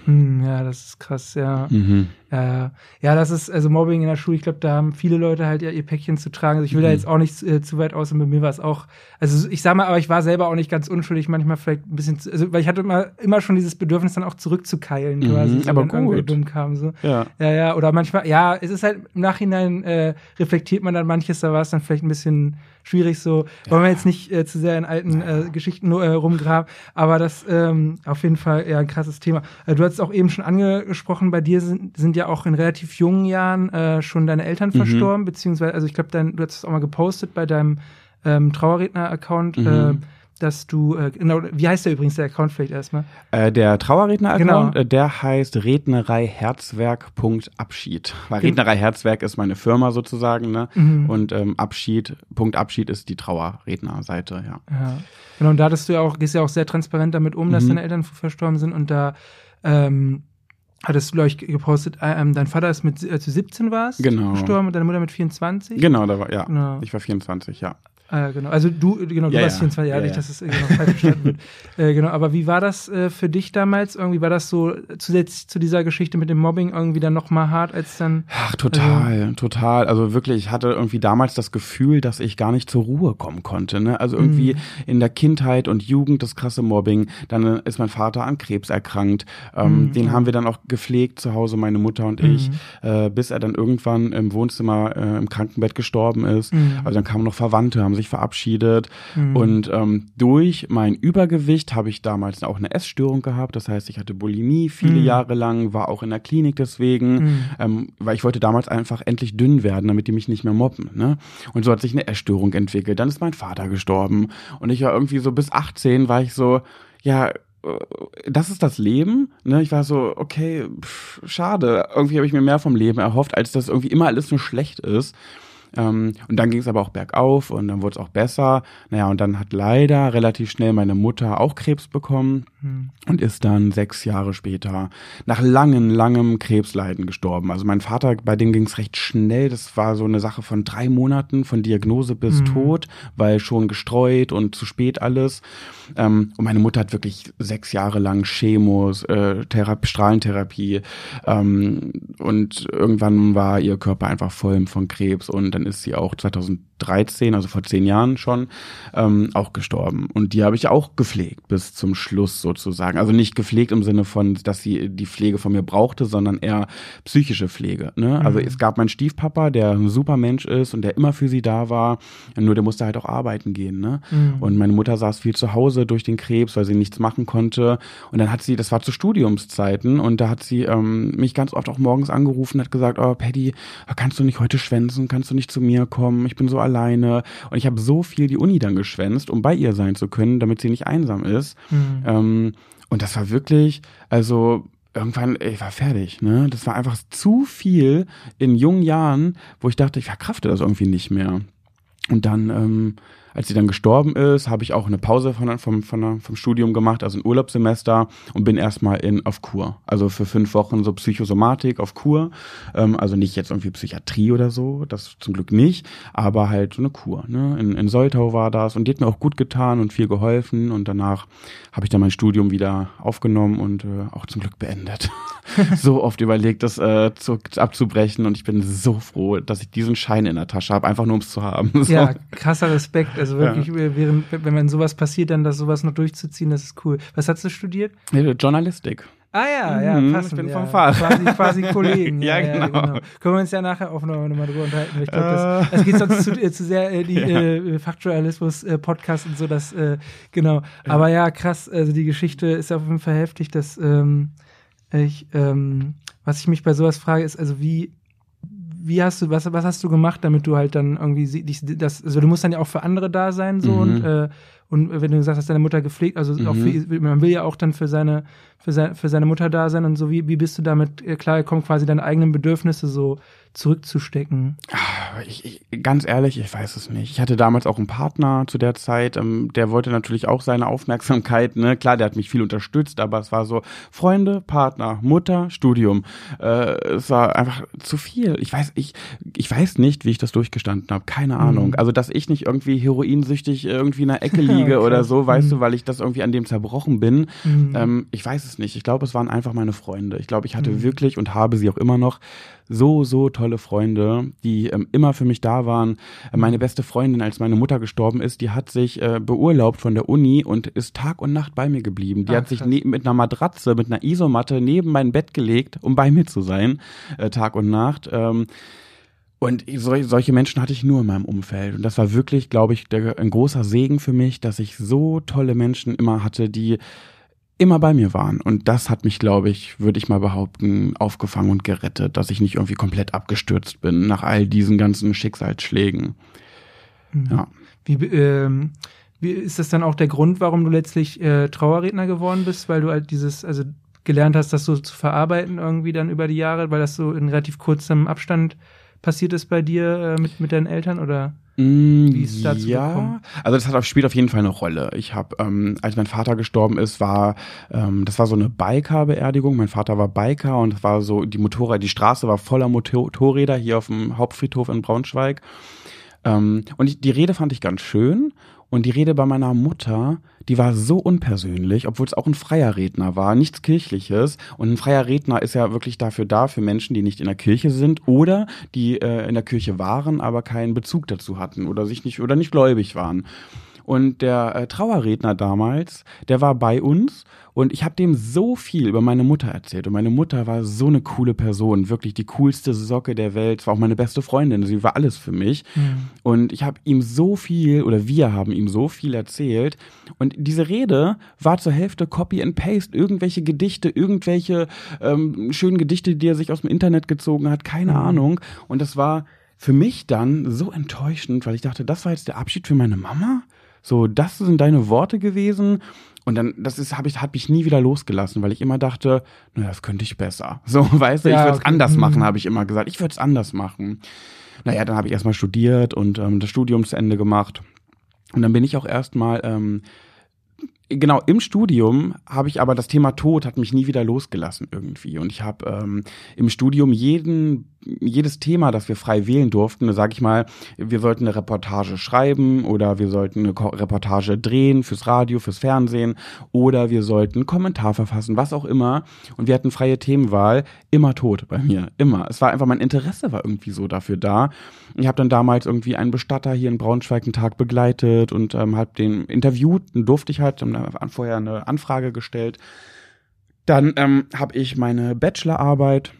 Hm, ja, das ist krass, ja. Mhm. Ja, ja. ja, das ist, also Mobbing in der Schule, ich glaube, da haben viele Leute halt ja ihr Päckchen zu tragen. Also ich will da Mhm. jetzt auch nicht äh, zu weit aus und bei mir war es auch, also ich sag mal, aber ich war selber auch nicht ganz unschuldig, manchmal vielleicht ein bisschen, zu, also weil ich hatte immer, immer schon dieses Bedürfnis, dann auch zurückzukeilen, Mhm, quasi, so, aber gut. dumm kam. So. Ja. Ja, ja, oder manchmal, ja, es ist halt im Nachhinein äh, reflektiert man dann manches, da war es dann vielleicht ein bisschen schwierig so. Wollen wir jetzt nicht äh, zu sehr in alten äh, Geschichten nur, äh, rumgraben, aber das ähm, auf jeden Fall eher ein krasses Thema. Äh, du hast auch eben schon angesprochen, bei dir sind, sind ja auch in relativ jungen Jahren äh, schon deine Eltern Mhm. verstorben, beziehungsweise, also ich glaube, du hast es auch mal gepostet bei deinem ähm, Trauerredner-Account, Mhm. äh, dass du, äh, genau, wie heißt der übrigens, der Account vielleicht erstmal? Äh, der Trauerredner-Account, Genau. äh, der heißt Rednerei Herzwerk.abschied. Weil Rednerei Herzwerk ist meine Firma sozusagen, ne? Mhm. Und ähm, Abschied, Punkt Abschied ist die Trauerrednerseite, ja. Ja. Genau, und da hattest du ja auch, gehst ja auch sehr transparent damit um, dass Mhm. deine Eltern verstorben sind und da ähm, hattest du, glaube ich, gepostet, äh, ähm, dein Vater ist mit, als du 17 warst, Genau. gestorben und deine Mutter mit 24. Genau, da war, ja. Genau. Ich war 24, ja. Äh, genau. Also du, genau, du Ja, warst ja. 24 Jahre, Ja, nicht, ja. dass es äh, genau falsch verstanden wird. Äh, genau, aber wie war das äh, für dich damals? Irgendwie war das so zusätzlich zu dieser Geschichte mit dem Mobbing irgendwie dann noch mal hart, als dann Ach, total, total. Also wirklich, ich hatte irgendwie damals das Gefühl, dass ich gar nicht zur Ruhe kommen konnte. Ne? Also irgendwie Mhm. in der Kindheit und Jugend das krasse Mobbing. Dann äh, ist mein Vater an Krebs erkrankt. Ähm, Mhm. Den haben wir dann auch gepflegt zu Hause, meine Mutter und ich, Mhm. äh, bis er dann irgendwann im Wohnzimmer äh, im Krankenbett gestorben ist. Mhm. Also dann kamen noch Verwandte, haben sich verabschiedet. Mhm. Und ähm, durch mein Übergewicht habe ich damals auch eine Essstörung gehabt. Das heißt, ich hatte Bulimie viele Mhm. Jahre lang, war auch in der Klinik deswegen, Mhm. ähm, weil ich wollte damals einfach endlich dünn werden, damit die mich nicht mehr mobben. Ne? Und so hat sich eine Essstörung entwickelt. Dann ist mein Vater gestorben. Und ich war irgendwie so bis 18 war ich so, ja, äh, das ist das Leben. Ne? Ich war so, okay, pff, schade. Irgendwie habe ich mir mehr vom Leben erhofft, als dass irgendwie immer alles nur schlecht ist. Ähm, und dann ging es aber auch bergauf und dann wurde es auch besser. Naja, und dann hat leider relativ schnell meine Mutter auch Krebs bekommen Mhm. und ist dann sechs Jahre später nach langem, langem Krebsleiden gestorben. Also mein Vater, bei dem ging es recht schnell. Das war so eine Sache von drei Monaten, von Diagnose bis Mhm. Tod, weil schon gestreut und zu spät alles. Ähm, und meine Mutter hat wirklich sechs Jahre lang Chemos, äh, Thera Strahlentherapie ähm, und irgendwann war ihr Körper einfach voll von Krebs und dann ist sie auch 2013, also vor zehn Jahren schon, ähm, auch gestorben. Und die habe ich auch gepflegt bis zum Schluss sozusagen. Also nicht gepflegt im Sinne von, dass sie die Pflege von mir brauchte, sondern eher psychische Pflege. Ne? Also mhm. es gab meinen Stiefpapa, der ein super Mensch ist und der immer für sie da war. Nur der musste halt auch arbeiten gehen. Ne? Mhm. Und meine Mutter saß viel zu Hause durch den Krebs, weil sie nichts machen konnte. Und dann hat sie, das war zu Studiumszeiten, und da hat sie ähm, mich ganz oft auch morgens angerufen, hat gesagt, oh Paddy, kannst du nicht heute schwänzen? Kannst du nicht zu mir kommen? Ich bin so alleine. Und ich habe so viel die Uni dann geschwänzt, um bei ihr sein zu können, damit sie nicht einsam ist. Mhm. Ähm, und das war wirklich, also irgendwann, ich war fertig, ne? Das war einfach zu viel in jungen Jahren, wo ich dachte, ich verkrafte das irgendwie nicht mehr. Und dann ähm, als sie dann gestorben ist, habe ich auch eine Pause von, vom, von, vom Studium gemacht, also ein Urlaubssemester und bin erstmal in auf Kur. Also für fünf Wochen so Psychosomatik auf Kur. Ähm, also nicht jetzt irgendwie Psychiatrie oder so, das zum Glück nicht, aber halt so eine Kur. Ne? In, in Soltau war das und die hat mir auch gut getan und viel geholfen und danach habe ich dann mein Studium wieder aufgenommen und äh, auch zum Glück beendet. so oft überlegt, das äh, zu, abzubrechen und ich bin so froh, dass ich diesen Schein in der Tasche habe, einfach nur um es zu haben. So. Ja, krasser Respekt. Also wirklich, ja. während, wenn man sowas passiert, dann das sowas noch durchzuziehen, das ist cool. Was hast du studiert? Journalistik. Ah ja, ja, mhm, passend. Ich bin ja. vom Fach. Quasi, quasi Kollegen. ja, ja, genau. ja, genau. Können wir uns ja nachher auch noch, noch mal drüber unterhalten. Ich glaube, das, das geht sonst zu, äh, zu sehr äh, die äh, Faktualismus-Podcast äh, und so, das, äh, genau. Aber ja, krass, also die Geschichte ist auf jeden Fall heftig, dass ähm, ich, ähm, was ich mich bei sowas frage, ist, also wie wie hast du, was, was hast du gemacht, damit du halt dann irgendwie dich, das, also du musst dann ja auch für andere da sein, so mhm. und, äh, und wenn du gesagt hast, deine Mutter gepflegt, also mhm. auch für, man will ja auch dann für seine, für seine, für seine Mutter da sein und so, wie, wie bist du damit äh, klar gekommen, quasi deine eigenen Bedürfnisse so zurückzustecken? Ah, ich, ich, ganz ehrlich, ich weiß es nicht. Ich hatte damals auch einen Partner zu der Zeit, ähm, der wollte natürlich auch seine Aufmerksamkeit. Ne? Klar, der hat mich viel unterstützt, aber es war so Freunde, Partner, Mutter, Studium. Äh, es war einfach zu viel. Ich weiß, ich, ich weiß nicht, wie ich das durchgestanden habe. Keine mhm. Ahnung. Also, dass ich nicht irgendwie heroinsüchtig irgendwie in der Ecke liege okay. oder so, weißt mhm. du, weil ich das irgendwie an dem zerbrochen bin. Mhm. Ähm, ich weiß es nicht. Ich glaube, es waren einfach meine Freunde. Ich glaube, ich hatte mhm. wirklich und habe sie auch immer noch so, so tolle Freunde, die ähm, immer für mich da waren. Äh, meine beste Freundin, als meine Mutter gestorben ist, die hat sich äh, beurlaubt von der Uni und ist Tag und Nacht bei mir geblieben. Die ah, hat sich ne mit einer Matratze, mit einer Isomatte neben mein Bett gelegt, um bei mir zu sein, äh, Tag und Nacht. Ähm, und so, solche Menschen hatte ich nur in meinem Umfeld. Und das war wirklich, glaube ich, der, ein großer Segen für mich, dass ich so tolle Menschen immer hatte, die immer bei mir waren. Und das hat mich, glaube ich, würde ich mal behaupten, aufgefangen und gerettet, dass ich nicht irgendwie komplett abgestürzt bin nach all diesen ganzen Schicksalsschlägen. Mhm. Ja. Wie, ähm, wie ist das dann auch der Grund, warum du letztlich äh, Trauerredner geworden bist, weil du halt dieses, also gelernt hast, das so zu verarbeiten irgendwie dann über die Jahre, weil das so in relativ kurzem Abstand passiert ist bei dir äh, mit, mit deinen Eltern oder? Mm, Wie ist dazu ja, gekommen? also das hat, spielt auf jeden Fall eine Rolle. Ich habe, ähm, als mein Vater gestorben ist, war ähm, das war so eine Biker-Beerdigung. Mein Vater war Biker und war so die Motorräder, die Straße war voller Motorräder hier auf dem Hauptfriedhof in Braunschweig. Ähm, und ich, die Rede fand ich ganz schön und die Rede bei meiner Mutter, die war so unpersönlich, obwohl es auch ein freier Redner war, nichts Kirchliches. Und ein freier Redner ist ja wirklich dafür da, für Menschen, die nicht in der Kirche sind oder die äh, in der Kirche waren, aber keinen Bezug dazu hatten oder sich nicht oder nicht gläubig waren. Und der äh, Trauerredner damals, der war bei uns und ich habe dem so viel über meine Mutter erzählt. Und meine Mutter war so eine coole Person, wirklich die coolste Socke der Welt. Es war auch meine beste Freundin, sie war alles für mich. Mhm. Und ich habe ihm so viel, oder wir haben ihm so viel erzählt. Und diese Rede war zur Hälfte Copy and Paste, irgendwelche Gedichte, irgendwelche ähm, schönen Gedichte, die er sich aus dem Internet gezogen hat, keine mhm. Ahnung. Und das war für mich dann so enttäuschend, weil ich dachte, das war jetzt der Abschied für meine Mama? So, das sind deine Worte gewesen. Und dann, das ist, habe ich, hat mich nie wieder losgelassen, weil ich immer dachte, naja, das könnte ich besser. So, weißt du, ja, ich würde es okay. anders machen, mhm. habe ich immer gesagt. Ich würde es anders machen. Naja, dann habe ich erstmal studiert und ähm, das Studium zu Ende gemacht. Und dann bin ich auch erstmal ähm, genau, im Studium habe ich aber das Thema Tod hat mich nie wieder losgelassen irgendwie. Und ich habe ähm, im Studium jeden, jedes Thema, das wir frei wählen durften, sage ich mal, wir sollten eine Reportage schreiben oder wir sollten eine Reportage drehen fürs Radio, fürs Fernsehen oder wir sollten einen Kommentar verfassen, was auch immer. Und wir hatten freie Themenwahl, immer tot bei mir, immer. Es war einfach, mein Interesse war irgendwie so dafür da. Ich habe dann damals irgendwie einen Bestatter hier in Braunschweig einen Tag begleitet und ähm, habe den interviewt, dann durfte ich halt, vorher eine Anfrage gestellt. Dann ähm, habe ich meine Bachelorarbeit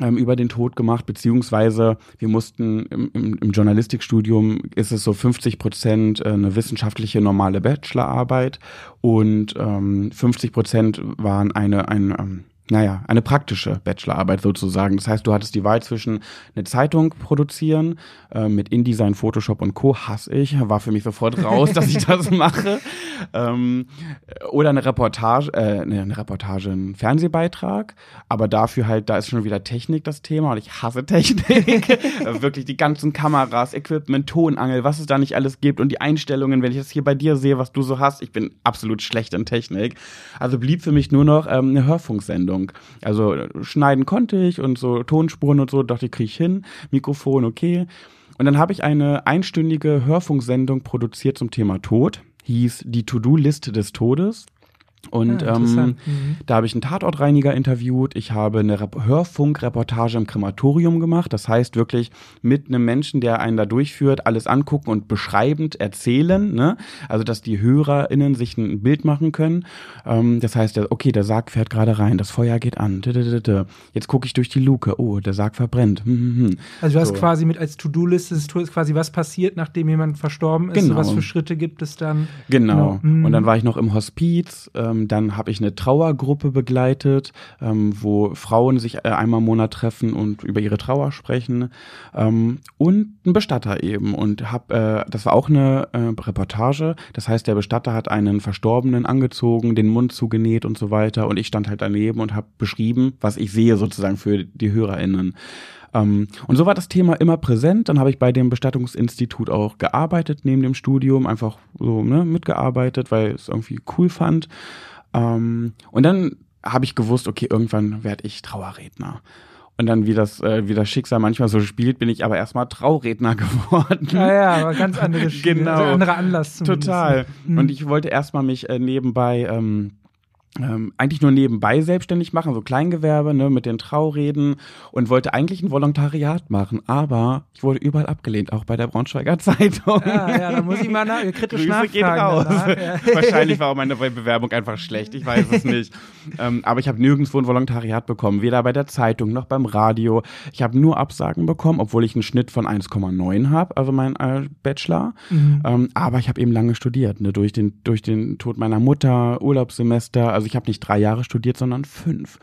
ähm, über den Tod gemacht, beziehungsweise wir mussten im, im, im Journalistikstudium ist es so 50 Prozent äh, eine wissenschaftliche normale Bachelorarbeit und ähm, 50 Prozent waren eine, ein, ähm, naja, eine praktische Bachelorarbeit sozusagen. Das heißt, du hattest die Wahl zwischen eine Zeitung produzieren äh, mit InDesign, Photoshop und Co. Hasse ich, war für mich sofort raus, dass ich das mache. Ähm, oder eine Reportage, äh, eine Reportage, ein Fernsehbeitrag. Aber dafür halt, da ist schon wieder Technik das Thema und ich hasse Technik. Wirklich die ganzen Kameras, Equipment, Tonangel, was es da nicht alles gibt und die Einstellungen, wenn ich das hier bei dir sehe, was du so hast. Ich bin absolut schlecht in Technik. Also blieb für mich nur noch ähm, eine Hörfunksendung. Sendung. Also schneiden konnte ich und so Tonspuren und so, dachte ich, kriege ich hin. Mikrofon, okay. Und dann habe ich eine einstündige Hörfunksendung produziert zum Thema Tod. Hieß die To-Do-Liste des Todes. Und ah, ähm, mhm. da habe ich einen Tatortreiniger interviewt. Ich habe eine Rep Hörfunkreportage im Krematorium gemacht. Das heißt wirklich mit einem Menschen, der einen da durchführt, alles angucken und beschreibend erzählen. Ne? Also dass die HörerInnen sich ein Bild machen können. Ähm, das heißt, okay, der Sarg fährt gerade rein, das Feuer geht an. Jetzt gucke ich durch die Luke. Oh, der Sarg verbrennt. Hm, hm, hm. Also du hast so. quasi mit als To-Do-Liste quasi was passiert, nachdem jemand verstorben ist. Genau. was für Schritte gibt es dann? Genau. genau. Und dann war ich noch im Hospiz. Ähm, ähm, dann habe ich eine Trauergruppe begleitet, ähm, wo Frauen sich äh, einmal im Monat treffen und über ihre Trauer sprechen. Ähm, und ein Bestatter eben. Und hab, äh, das war auch eine äh, Reportage. Das heißt, der Bestatter hat einen Verstorbenen angezogen, den Mund zugenäht und so weiter. Und ich stand halt daneben und habe beschrieben, was ich sehe sozusagen für die HörerInnen. Ähm, und so war das Thema immer präsent. Dann habe ich bei dem Bestattungsinstitut auch gearbeitet neben dem Studium, einfach so ne, mitgearbeitet, weil ich es irgendwie cool fand. Ähm, und dann habe ich gewusst, okay, irgendwann werde ich Trauerredner. Und dann, wie das, äh, wie das Schicksal manchmal so spielt, bin ich aber erstmal Trauredner geworden. Ja, ja, aber ganz andere Schiene, genau. Also anderer Anlass zumindest. Total. Mhm. Und ich wollte erstmal mich äh, nebenbei ähm, ähm, eigentlich nur nebenbei selbstständig machen, so Kleingewerbe, ne, mit den Traureden und wollte eigentlich ein Volontariat machen, aber ich wurde überall abgelehnt, auch bei der Braunschweiger Zeitung. Ja, ja, da muss ich mal nach, kritisch Grüße nachfragen. Geht raus. Ja. Wahrscheinlich war auch meine Bewerbung einfach schlecht, ich weiß es nicht. ähm, aber ich habe nirgendwo ein Volontariat bekommen, weder bei der Zeitung noch beim Radio. Ich habe nur Absagen bekommen, obwohl ich einen Schnitt von 1,9 habe, also mein äh, Bachelor. Mhm. Ähm, aber ich habe eben lange studiert, ne, durch den, durch den Tod meiner Mutter, Urlaubssemester, also also ich habe nicht drei Jahre studiert, sondern fünf.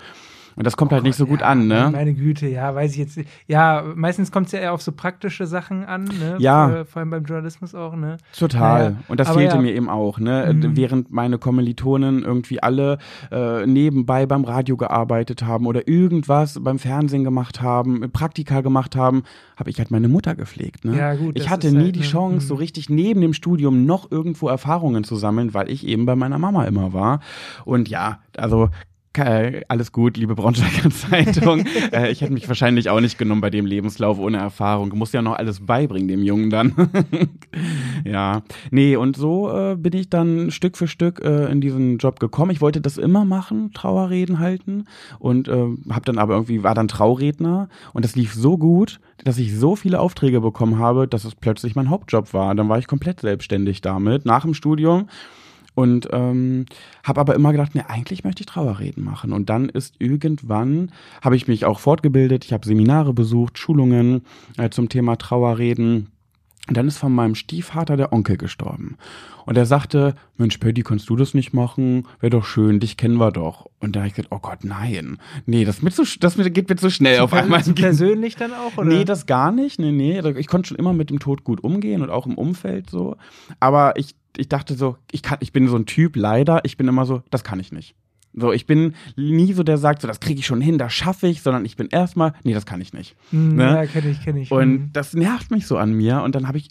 Und das kommt oh halt nicht so gut ja, an, ne? Meine Güte, ja, weiß ich jetzt nicht. Ja, meistens kommt es ja eher auf so praktische Sachen an, ne? Ja. Vor, vor allem beim Journalismus auch, ne? Total. Ja, Und das fehlte ja. mir eben auch, ne? Mhm. Während meine Kommilitonen irgendwie alle äh, nebenbei beim Radio gearbeitet haben oder irgendwas beim Fernsehen gemacht haben, Praktika gemacht haben, habe ich halt meine Mutter gepflegt, ne? Ja, gut. Ich hatte nie halt, die ne? Chance, mhm. so richtig neben dem Studium noch irgendwo Erfahrungen zu sammeln, weil ich eben bei meiner Mama immer war. Und ja, also äh, alles gut, liebe Braunschweiger Zeitung. äh, ich hätte mich wahrscheinlich auch nicht genommen bei dem Lebenslauf ohne Erfahrung. Du musst ja noch alles beibringen, dem Jungen dann. ja. Nee, und so äh, bin ich dann Stück für Stück äh, in diesen Job gekommen. Ich wollte das immer machen, Trauerreden halten. Und äh, hab dann aber irgendwie, war dann Trauredner. Und das lief so gut, dass ich so viele Aufträge bekommen habe, dass es plötzlich mein Hauptjob war. Dann war ich komplett selbstständig damit, nach dem Studium. Und ähm, habe aber immer gedacht, ne, eigentlich möchte ich Trauerreden machen. Und dann ist irgendwann, habe ich mich auch fortgebildet, ich habe Seminare besucht, Schulungen äh, zum Thema Trauerreden. Und dann ist von meinem Stiefvater der Onkel gestorben. Und er sagte, Mensch, Pödi, kannst du das nicht machen? Wäre doch schön, dich kennen wir doch. Und da habe ich gesagt, oh Gott, nein. Nee, das, mit so, das geht mir zu schnell zu auf einmal. Persönlich dann auch, oder? Nee, das gar nicht. Nee, nee. Ich konnte schon immer mit dem Tod gut umgehen und auch im Umfeld so. Aber ich ich dachte so, ich kann, ich bin so ein Typ, leider, ich bin immer so, das kann ich nicht. So, ich bin nie so der sagt, so das kriege ich schon hin, das schaffe ich, sondern ich bin erstmal, nee, das kann ich nicht. Mhm, ne? Ja, kenne ich, kenne ich. Und Mhm. das nervt mich so an mir. Und dann habe ich,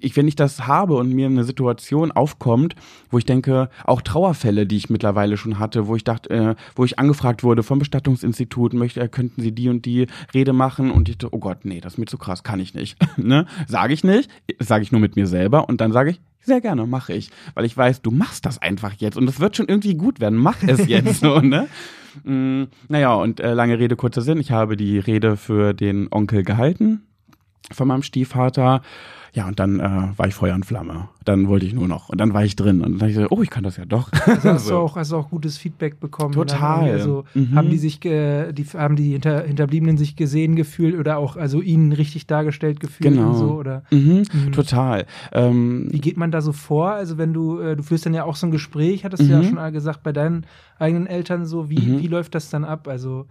ich, wenn ich das habe und mir eine Situation aufkommt, wo ich denke, auch Trauerfälle, die ich mittlerweile schon hatte, wo ich dachte, äh, wo ich angefragt wurde vom Bestattungsinstitut, möchte, äh, könnten Sie die und die Rede machen? Und ich dachte, oh Gott, nee, das ist mir zu krass, kann ich nicht. ne? Sage ich nicht, sage ich nur mit mir selber und dann sage ich, sehr gerne, mache ich. Weil ich weiß, du machst das einfach jetzt und es wird schon irgendwie gut werden. Mach es jetzt so, ne? Mm, naja, und äh, lange Rede, kurzer Sinn. Ich habe die Rede für den Onkel gehalten von meinem Stiefvater. Ja, und dann äh, war ich Feuer und Flamme. Dann wollte ich nur noch. Und dann war ich drin. Und dann dachte ich so, oh, ich kann das ja doch. Also hast, du auch, hast du auch gutes Feedback bekommen? Total. Also Mhm. haben die sich, ge- die, haben die Hinter, Hinterbliebenen sich gesehen gefühlt oder auch also ihnen richtig dargestellt gefühlt Genau. und so? Oder Mhm, Mhm. Total. Ähm, wie geht man da so vor? Also wenn du, äh, du führst dann ja auch so ein Gespräch, hattest du ja Mhm. schon gesagt, bei deinen eigenen Eltern so, wie, Mhm. wie läuft das dann ab? Also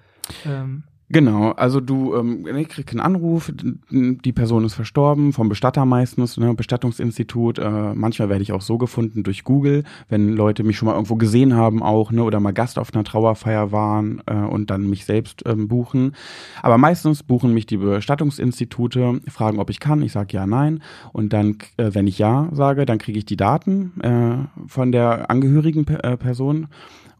ähm, Genau, also du ähm, ich krieg einen Anruf, die Person ist verstorben, vom Bestatter meistens, ne, Bestattungsinstitut. Äh, manchmal werde ich auch so gefunden durch Google, wenn Leute mich schon mal irgendwo gesehen haben auch, ne, oder mal Gast auf einer Trauerfeier waren äh, und dann mich selbst ähm, buchen. Aber meistens buchen mich die Bestattungsinstitute, fragen, ob ich kann. Ich sage ja, nein. Und dann, äh, wenn ich ja sage, dann kriege ich die Daten äh, von der angehörigen äh, Person.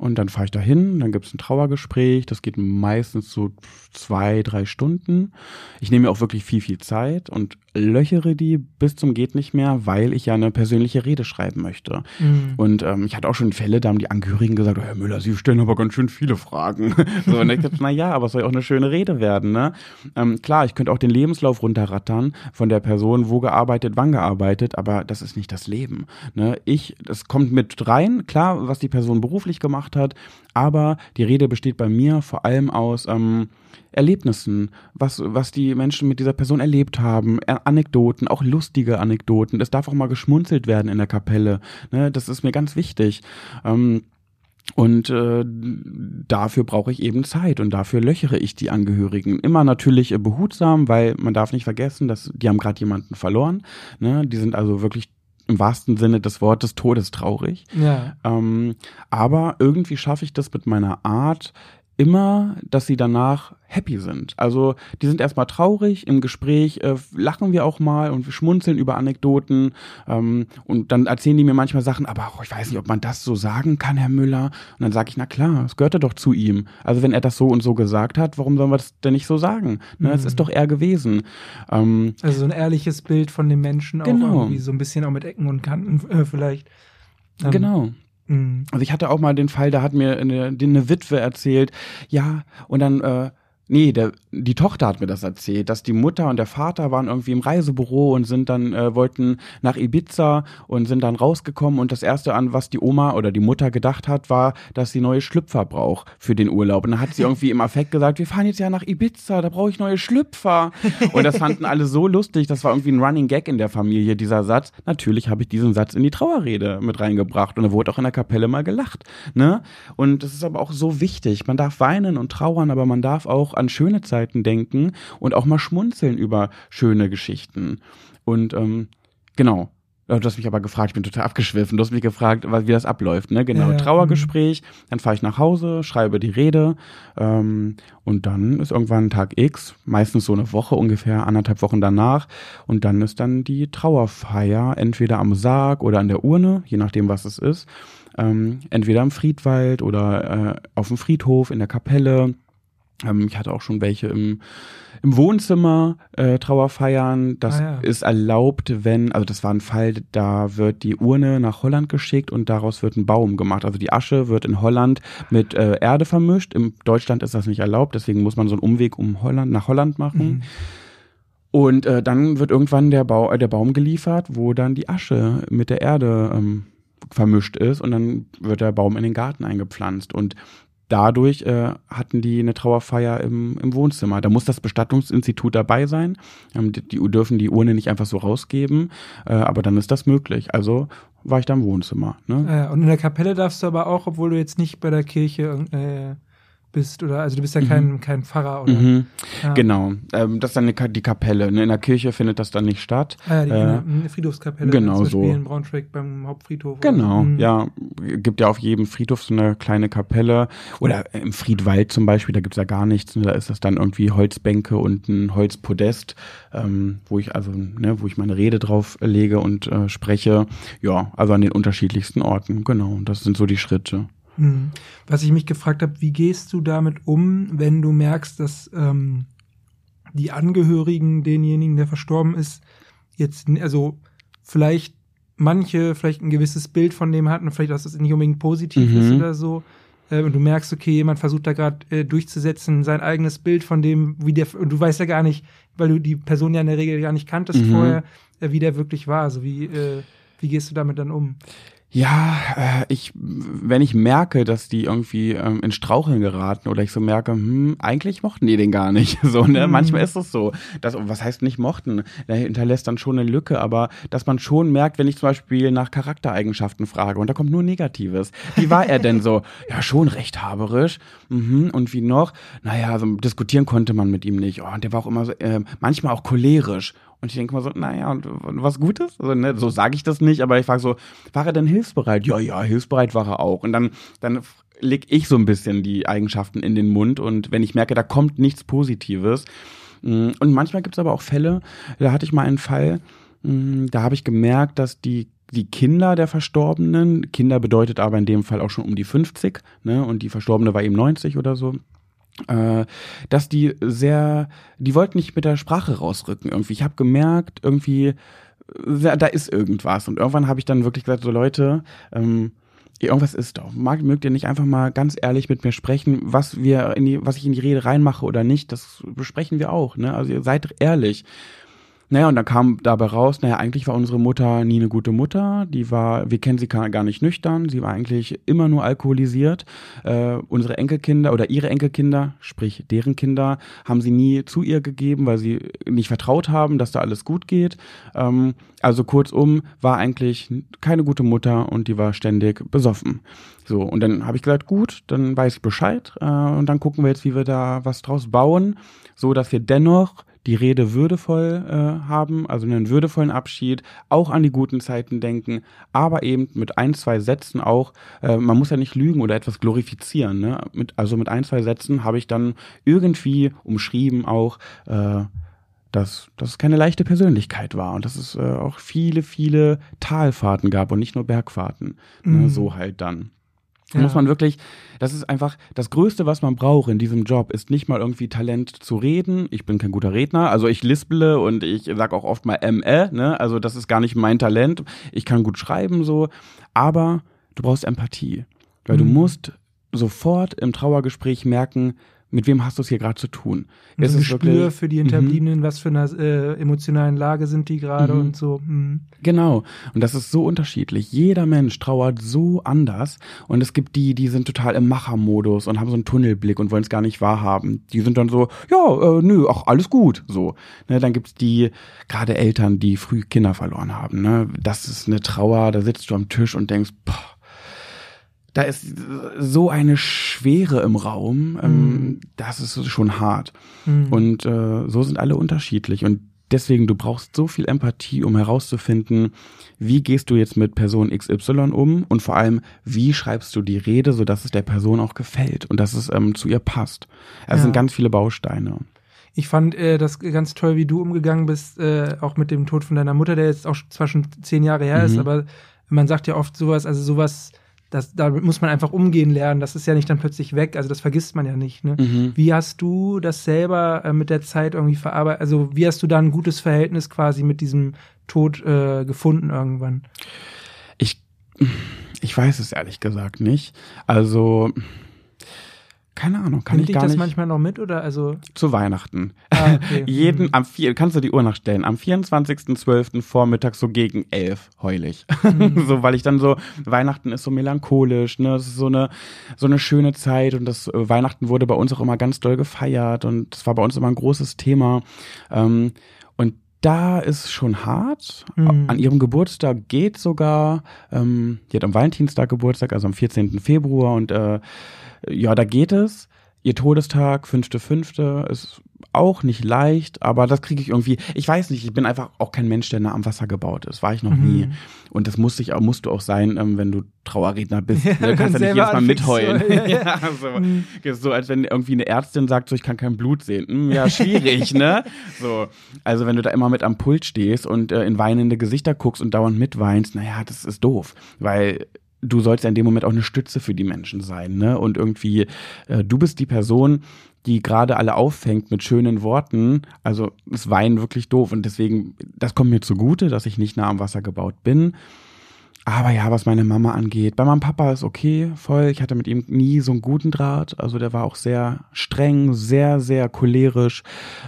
Und dann fahre ich dahin, dann gibt es ein Trauergespräch, das geht meistens so zwei, drei Stunden. Ich nehme mir auch wirklich viel, viel Zeit und löchere die bis zum geht nicht mehr, weil ich ja eine persönliche Rede schreiben möchte. mh. Und ähm, ich hatte auch schon Fälle, da haben die Angehörigen gesagt, oh, Herr Müller, Sie stellen aber ganz schön viele Fragen. so, und ich dachte, na ja, aber es soll ja auch eine schöne Rede werden, ne? Ähm, klar, ich könnte auch den Lebenslauf runterrattern von der Person, wo gearbeitet, wann gearbeitet, aber das ist nicht das Leben. Ne? Ich, das kommt mit rein, klar, was die Person beruflich gemacht hat, aber die Rede besteht bei mir vor allem aus ähm, Erlebnissen, was, was die Menschen mit dieser Person erlebt haben, äh, Anekdoten, auch lustige Anekdoten. Es darf auch mal geschmunzelt werden in der Kapelle. Ne? Das ist mir ganz wichtig. Ähm, und äh, dafür brauche ich eben Zeit und dafür löchere ich die Angehörigen. Immer natürlich äh, behutsam, weil man darf nicht vergessen, dass die haben gerade jemanden verloren. Ne? Die sind also wirklich im wahrsten Sinne des Wortes todestraurig. ja. Ähm, aber irgendwie schaffe ich das mit meiner Art immer, dass sie danach happy sind. Also die sind erstmal traurig, im Gespräch äh, lachen wir auch mal und wir schmunzeln über Anekdoten ähm, und dann erzählen die mir manchmal Sachen, aber oh, ich weiß nicht, ob man das so sagen kann, Herr Müller. Und dann sage ich, na klar, es gehörte doch zu ihm. Also wenn er das so und so gesagt hat, warum sollen wir das denn nicht so sagen? Ne, Es Mhm. ist doch er gewesen. Ähm, Also so ein ehrliches Bild von dem Menschen auch Genau. irgendwie so ein bisschen auch mit Ecken und Kanten äh, vielleicht. Ähm, genau. Mh. Also ich hatte auch mal den Fall, da hat mir eine, eine Witwe erzählt, ja, und dann, äh, nee, der, die Tochter hat mir das erzählt, dass die Mutter und der Vater waren irgendwie im Reisebüro und sind dann, äh, wollten nach Ibiza und sind dann rausgekommen und das erste an, was die Oma oder die Mutter gedacht hat, war, dass sie neue Schlüpfer braucht für den Urlaub. Und dann hat sie irgendwie im Affekt gesagt, wir fahren jetzt ja nach Ibiza, da brauche ich neue Schlüpfer. Und das fanden alle so lustig, das war irgendwie ein Running Gag in der Familie, dieser Satz. Natürlich habe ich diesen Satz in die Trauerrede mit reingebracht und da wurde auch in der Kapelle mal gelacht. Ne? Und das ist aber auch so wichtig. Man darf weinen und trauern, aber man darf auch an schöne Zeiten denken und auch mal schmunzeln über schöne Geschichten. Und ähm, genau. Du hast mich aber gefragt, ich bin total abgeschwiffen. Du hast mich gefragt, wie das abläuft, ne? Genau. Ja. Trauergespräch, dann fahre ich nach Hause, schreibe die Rede ähm, und dann ist irgendwann Tag X, meistens so eine Woche ungefähr, anderthalb Wochen danach und dann ist dann die Trauerfeier, entweder am Sarg oder an der Urne, je nachdem, was es ist. Ähm, entweder im Friedwald oder äh, auf dem Friedhof, in der Kapelle. Ähm, ich hatte auch schon welche im, im Wohnzimmer äh, Trauerfeiern. Das Ah, ja. ist erlaubt, wenn, also das war ein Fall, da wird die Urne nach Holland geschickt und daraus wird ein Baum gemacht. Also die Asche wird in Holland mit äh, Erde vermischt. In Deutschland ist das nicht erlaubt, deswegen muss man so einen Umweg um Holland nach Holland machen. Mhm. Und äh, dann wird irgendwann der, Bau, äh, der Baum geliefert, wo dann die Asche mit der Erde ähm, vermischt ist und dann wird der Baum in den Garten eingepflanzt. Und dadurch äh, hatten die eine Trauerfeier im, im Wohnzimmer. Da muss das Bestattungsinstitut dabei sein. Ähm, die, die dürfen die Urne nicht einfach so rausgeben, äh, aber dann ist das möglich. Also war ich da im Wohnzimmer. Ne? Äh, und in der Kapelle darfst du aber auch, obwohl du jetzt nicht bei der Kirche äh, bist oder also du bist ja kein, kein Pfarrer oder Mhm. ja. Genau, ähm, das ist dann eine die Kapelle. Ne? In der Kirche findet das dann nicht statt. Ah, ja, Äh, eine Friedhofskapelle genau zum Beispiel so. in Braunschweig beim Hauptfriedhof. oder Genau, so. Mhm. ja. Gibt ja auf jedem Friedhof so eine kleine Kapelle. Oder im Friedwald zum Beispiel, da gibt's ja gar nichts. Ne? Da ist das dann irgendwie Holzbänke und ein Holzpodest, ähm, wo ich also, ne, wo ich meine Rede drauf lege und äh, spreche. Ja, also an den unterschiedlichsten Orten. Genau, das sind so die Schritte. Mhm. Was ich mich gefragt habe, wie gehst du damit um, wenn du merkst, dass ähm, die Angehörigen denjenigen, der verstorben ist, jetzt, also vielleicht manche vielleicht ein gewisses Bild von dem hatten, vielleicht dass es nicht unbedingt positiv Mhm. ist oder so. Äh, Und du merkst, okay, jemand versucht da gerade äh, durchzusetzen, sein eigenes Bild von dem, wie der, und du weißt ja gar nicht, weil du die Person ja in der Regel gar nicht kanntest Mhm. vorher, äh, wie der wirklich war. Also wie, äh, wie gehst du damit dann um? Ja, äh, ich, wenn ich merke, dass die irgendwie ähm, in Straucheln geraten oder ich so merke, hm, eigentlich mochten die den gar nicht. So, ne? Mhm. Manchmal ist es so. Das, was heißt nicht mochten? Der hinterlässt dann schon eine Lücke, aber dass man schon merkt, wenn ich zum Beispiel nach Charaktereigenschaften frage und da kommt nur Negatives. Wie war er denn so? Ja, schon rechthaberisch. Mhm. Und wie noch? Naja, so diskutieren konnte man mit ihm nicht. Oh, und der war auch immer so, äh, manchmal auch cholerisch. Und ich denke mal so, naja, und, und was Gutes? Also, ne, so sage ich das nicht, aber ich frage so, war er denn hilfsbereit? Ja, ja, hilfsbereit war er auch. Und dann, dann leg ich so ein bisschen die Eigenschaften in den Mund und wenn ich merke, da kommt nichts Positives. mm, Und manchmal gibt es aber auch Fälle, da hatte ich mal einen Fall, mm, da habe ich gemerkt, dass die die Kinder der Verstorbenen, Kinder bedeutet aber in dem Fall auch schon um die 50, ne, und die Verstorbene war eben 90 oder so, dass die sehr, die wollten nicht mit der Sprache rausrücken irgendwie. Ich habe gemerkt, irgendwie, äh, da ist irgendwas. Und irgendwann habe ich dann wirklich gesagt, so Leute, ähm, irgendwas ist doch. Mag, mögt ihr nicht einfach mal ganz ehrlich mit mir sprechen, was wir in die, was ich in die Rede reinmache oder nicht, das besprechen wir auch, ne? Also ihr seid ehrlich. Naja, und dann kam dabei raus, naja, eigentlich war unsere Mutter nie eine gute Mutter. Die war, wir kennen sie gar nicht nüchtern. Sie war eigentlich immer nur alkoholisiert. Äh, unsere Enkelkinder oder ihre Enkelkinder, sprich deren Kinder, haben sie nie zu ihr gegeben, weil sie nicht vertraut haben, dass da alles gut geht. Ähm, also kurzum, war eigentlich keine gute Mutter und die war ständig besoffen. So, und dann habe ich gesagt, gut, dann weiß ich Bescheid äh, und dann gucken wir jetzt, wie wir da was draus bauen, so dass wir dennoch die Rede würdevoll äh, haben, also einen würdevollen Abschied, auch an die guten Zeiten denken, aber eben mit ein, zwei Sätzen auch, äh, man muss ja nicht lügen oder etwas glorifizieren, ne? Mit, also mit ein, zwei Sätzen habe ich dann irgendwie umschrieben auch, äh, dass, dass es keine leichte Persönlichkeit war und dass es äh, auch viele, viele Talfahrten gab und nicht nur Bergfahrten. Mhm. Ne? So halt dann. Ja. muss man wirklich, das ist einfach das Größte, was man braucht in diesem Job, ist nicht mal irgendwie Talent zu reden. Ich bin kein guter Redner, also ich lisple und ich sag auch oft mal ME, ne? Also das ist gar nicht mein Talent. Ich kann gut schreiben so, aber du brauchst Empathie, weil du Mhm. musst sofort im Trauergespräch merken, mit wem hast du es hier gerade zu tun. Und Es so ein ist Gespür wirklich- für die Mhm. Hinterbliebenen, was für einer äh, emotionalen Lage sind die gerade Mhm. und so. Mhm. Genau. Und das ist so unterschiedlich. Jeder Mensch trauert so anders. Und es gibt die, die sind total im Machermodus und haben so einen Tunnelblick und wollen es gar nicht wahrhaben. Die sind dann so, ja, äh, nö, ach, alles gut. So. Ne, dann gibt's die, gerade Eltern, die früh Kinder verloren haben. Ne? Das ist eine Trauer, da sitzt du am Tisch und denkst, boah, da ist so eine Schwere im Raum, ähm, Mhm. das ist schon hart. Mhm. Und äh, so sind alle unterschiedlich. Und deswegen, du brauchst so viel Empathie, um herauszufinden, wie gehst du jetzt mit Person XY um und vor allem, wie schreibst du die Rede, sodass es der Person auch gefällt und dass es ähm, zu ihr passt. Es Ja. sind ganz viele Bausteine. Ich fand äh, das ganz toll, wie du umgegangen bist, äh, auch mit dem Tod von deiner Mutter, der jetzt auch zwar schon zehn Jahre her ist, Mhm. aber man sagt ja oft sowas, also sowas, das, damit muss man einfach umgehen lernen. Das ist ja nicht dann plötzlich weg, also das vergisst man ja nicht. Ne? Mhm. Wie hast du das selber äh, mit der Zeit irgendwie verarbeitet? Also wie hast du da ein gutes Verhältnis quasi mit diesem Tod äh, gefunden irgendwann? Ich, ich weiß es ehrlich gesagt nicht. Also, keine Ahnung, kann Nimmt ich gar das nicht. manchmal noch mit oder also? Zu Weihnachten. Ah, okay. Jeden, Mhm. am vier, kannst du die Uhr nachstellen, am 24.12. Vormittag so gegen elf heul ich. Mhm. so, weil ich dann so, Weihnachten ist so melancholisch, ne, es ist so eine, so eine schöne Zeit und das äh, Weihnachten wurde bei uns auch immer ganz doll gefeiert und das war bei uns immer ein großes Thema. Ähm, und da ist schon hart. Mhm. An ihrem Geburtstag geht sogar, ähm, die hat am Valentinstag Geburtstag, also am 14. Februar und äh, ja, da geht es. ihr Todestag, fünfte, fünfte, ist auch nicht leicht, aber das kriege ich irgendwie. Ich weiß nicht, ich bin einfach auch kein Mensch, der nah am Wasser gebaut ist. War ich noch nie. Mhm. Und das muss ich auch, musst du auch sein, ähm, wenn du Trauerredner bist. Ja, ne? Du kannst ja nicht selber jedes Mal anfängst, mitheulen. so, ja, ja. ja, so. Mhm. Ist so, als wenn irgendwie eine Ärztin sagt, so ich kann kein Blut sehen. Hm, ja, schwierig, ne? So. Also wenn du da immer mit am Pult stehst und äh, in weinende Gesichter guckst und dauernd mitweinst, naja, das ist doof. Weil du sollst ja in dem Moment auch eine Stütze für die Menschen sein, ne? Und irgendwie, äh, du bist die Person, die gerade alle auffängt mit schönen Worten. Also es Weinen wirklich doof. Und deswegen, das kommt mir zugute, dass ich nicht nah am Wasser gebaut bin. Aber ja, was meine Mama angeht, bei meinem Papa ist okay, voll. Ich hatte mit ihm nie so einen guten Draht. Also der war auch sehr streng, sehr, sehr cholerisch.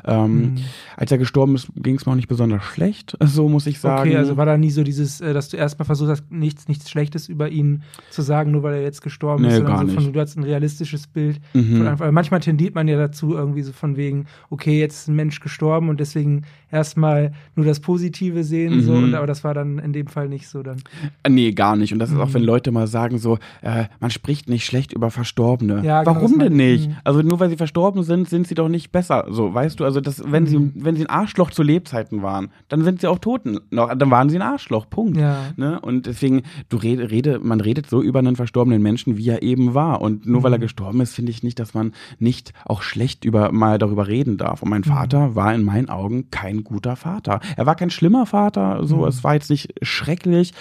Ähm, Mhm. Als er gestorben ist, ging es mir auch nicht besonders schlecht, so muss ich sagen. Okay, also war da nie so dieses, äh, dass du erstmal versucht hast, nichts, nichts Schlechtes über ihn zu sagen, nur weil er jetzt gestorben Nee, ist, sondern gar so von, nicht. du hast ein realistisches Bild. Mhm. Einfach, manchmal tendiert man ja dazu, irgendwie so von wegen, okay, jetzt ist ein Mensch gestorben und deswegen erstmal nur das Positive sehen, so, Mhm. und, aber das war dann in dem Fall nicht so dann. Äh, Nee, gar nicht. Und das ist auch, Mhm. wenn Leute mal sagen, so, äh, man spricht nicht schlecht über Verstorbene. Ja, genau, Warum denn nicht? Mhm. Also nur weil sie verstorben sind, sind sie doch nicht besser. So, weißt du, also das, wenn sie, Mhm. wenn sie ein Arschloch zu Lebzeiten waren, dann sind sie auch Toten. Noch, dann waren sie ein Arschloch. Punkt. Ja. Ne? Und deswegen, du rede, rede, man redet so über einen verstorbenen Menschen, wie er eben war. Und nur weil er Mhm. gestorben ist, finde ich nicht, dass man nicht auch schlecht über mal darüber reden darf. Und mein Mhm. Vater war in meinen Augen kein guter Vater. Er war kein schlimmer Vater, so, Mhm. es war jetzt nicht schrecklich.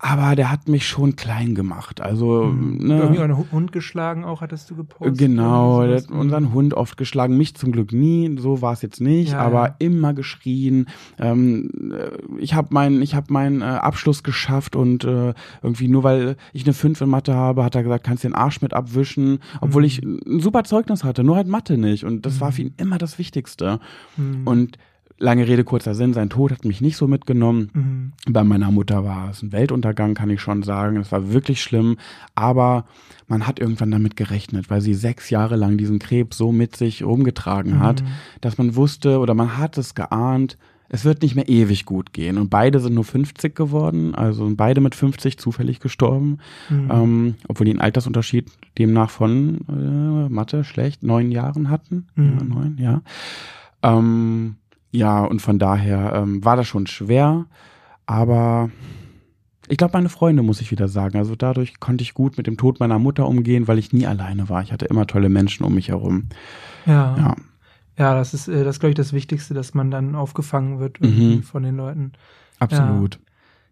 Aber der hat mich schon klein gemacht. Also, Mhm. ne, Irgendwie einen Hu- Hund geschlagen auch, hattest du gepostet. Genau, der hat unseren Hund oft geschlagen, mich zum Glück nie, so war es jetzt nicht, Ja, aber ja. immer geschrien. Ähm, äh, ich habe meinen ich hab meinen äh, Abschluss geschafft und äh, irgendwie nur weil ich eine 5 in Mathe habe, hat er gesagt, kannst den Arsch mit abwischen, obwohl Mhm. ich ein super Zeugnis hatte, nur halt Mathe nicht und das war für ihn immer das Wichtigste. Mhm. Und lange Rede kurzer Sinn, sein Tod hat mich nicht so mitgenommen. Mhm. Bei meiner Mutter war es ein Weltuntergang, kann ich schon sagen. Es war wirklich schlimm, aber man hat irgendwann damit gerechnet, weil sie sechs Jahre lang diesen Krebs so mit sich rumgetragen hat, Mhm. dass man wusste oder man hat es geahnt, es wird nicht mehr ewig gut gehen. Und beide sind nur 50 geworden, also sind beide mit 50 zufällig gestorben, Mhm. ähm, obwohl die einen Altersunterschied demnach von äh, Mathe schlecht neun Jahren hatten. Ja, Mhm. neun, ja. Ähm, ja, und von daher ähm, war das schon schwer, aber ich glaube, meine Freunde, muss ich wieder sagen. Also dadurch konnte ich gut mit dem Tod meiner Mutter umgehen, weil ich nie alleine war. Ich hatte immer tolle Menschen um mich herum. ja. Ja. Ja, das ist, äh, das glaube ich, das Wichtigste, dass man dann aufgefangen wird Mhm. von den Leuten. Absolut.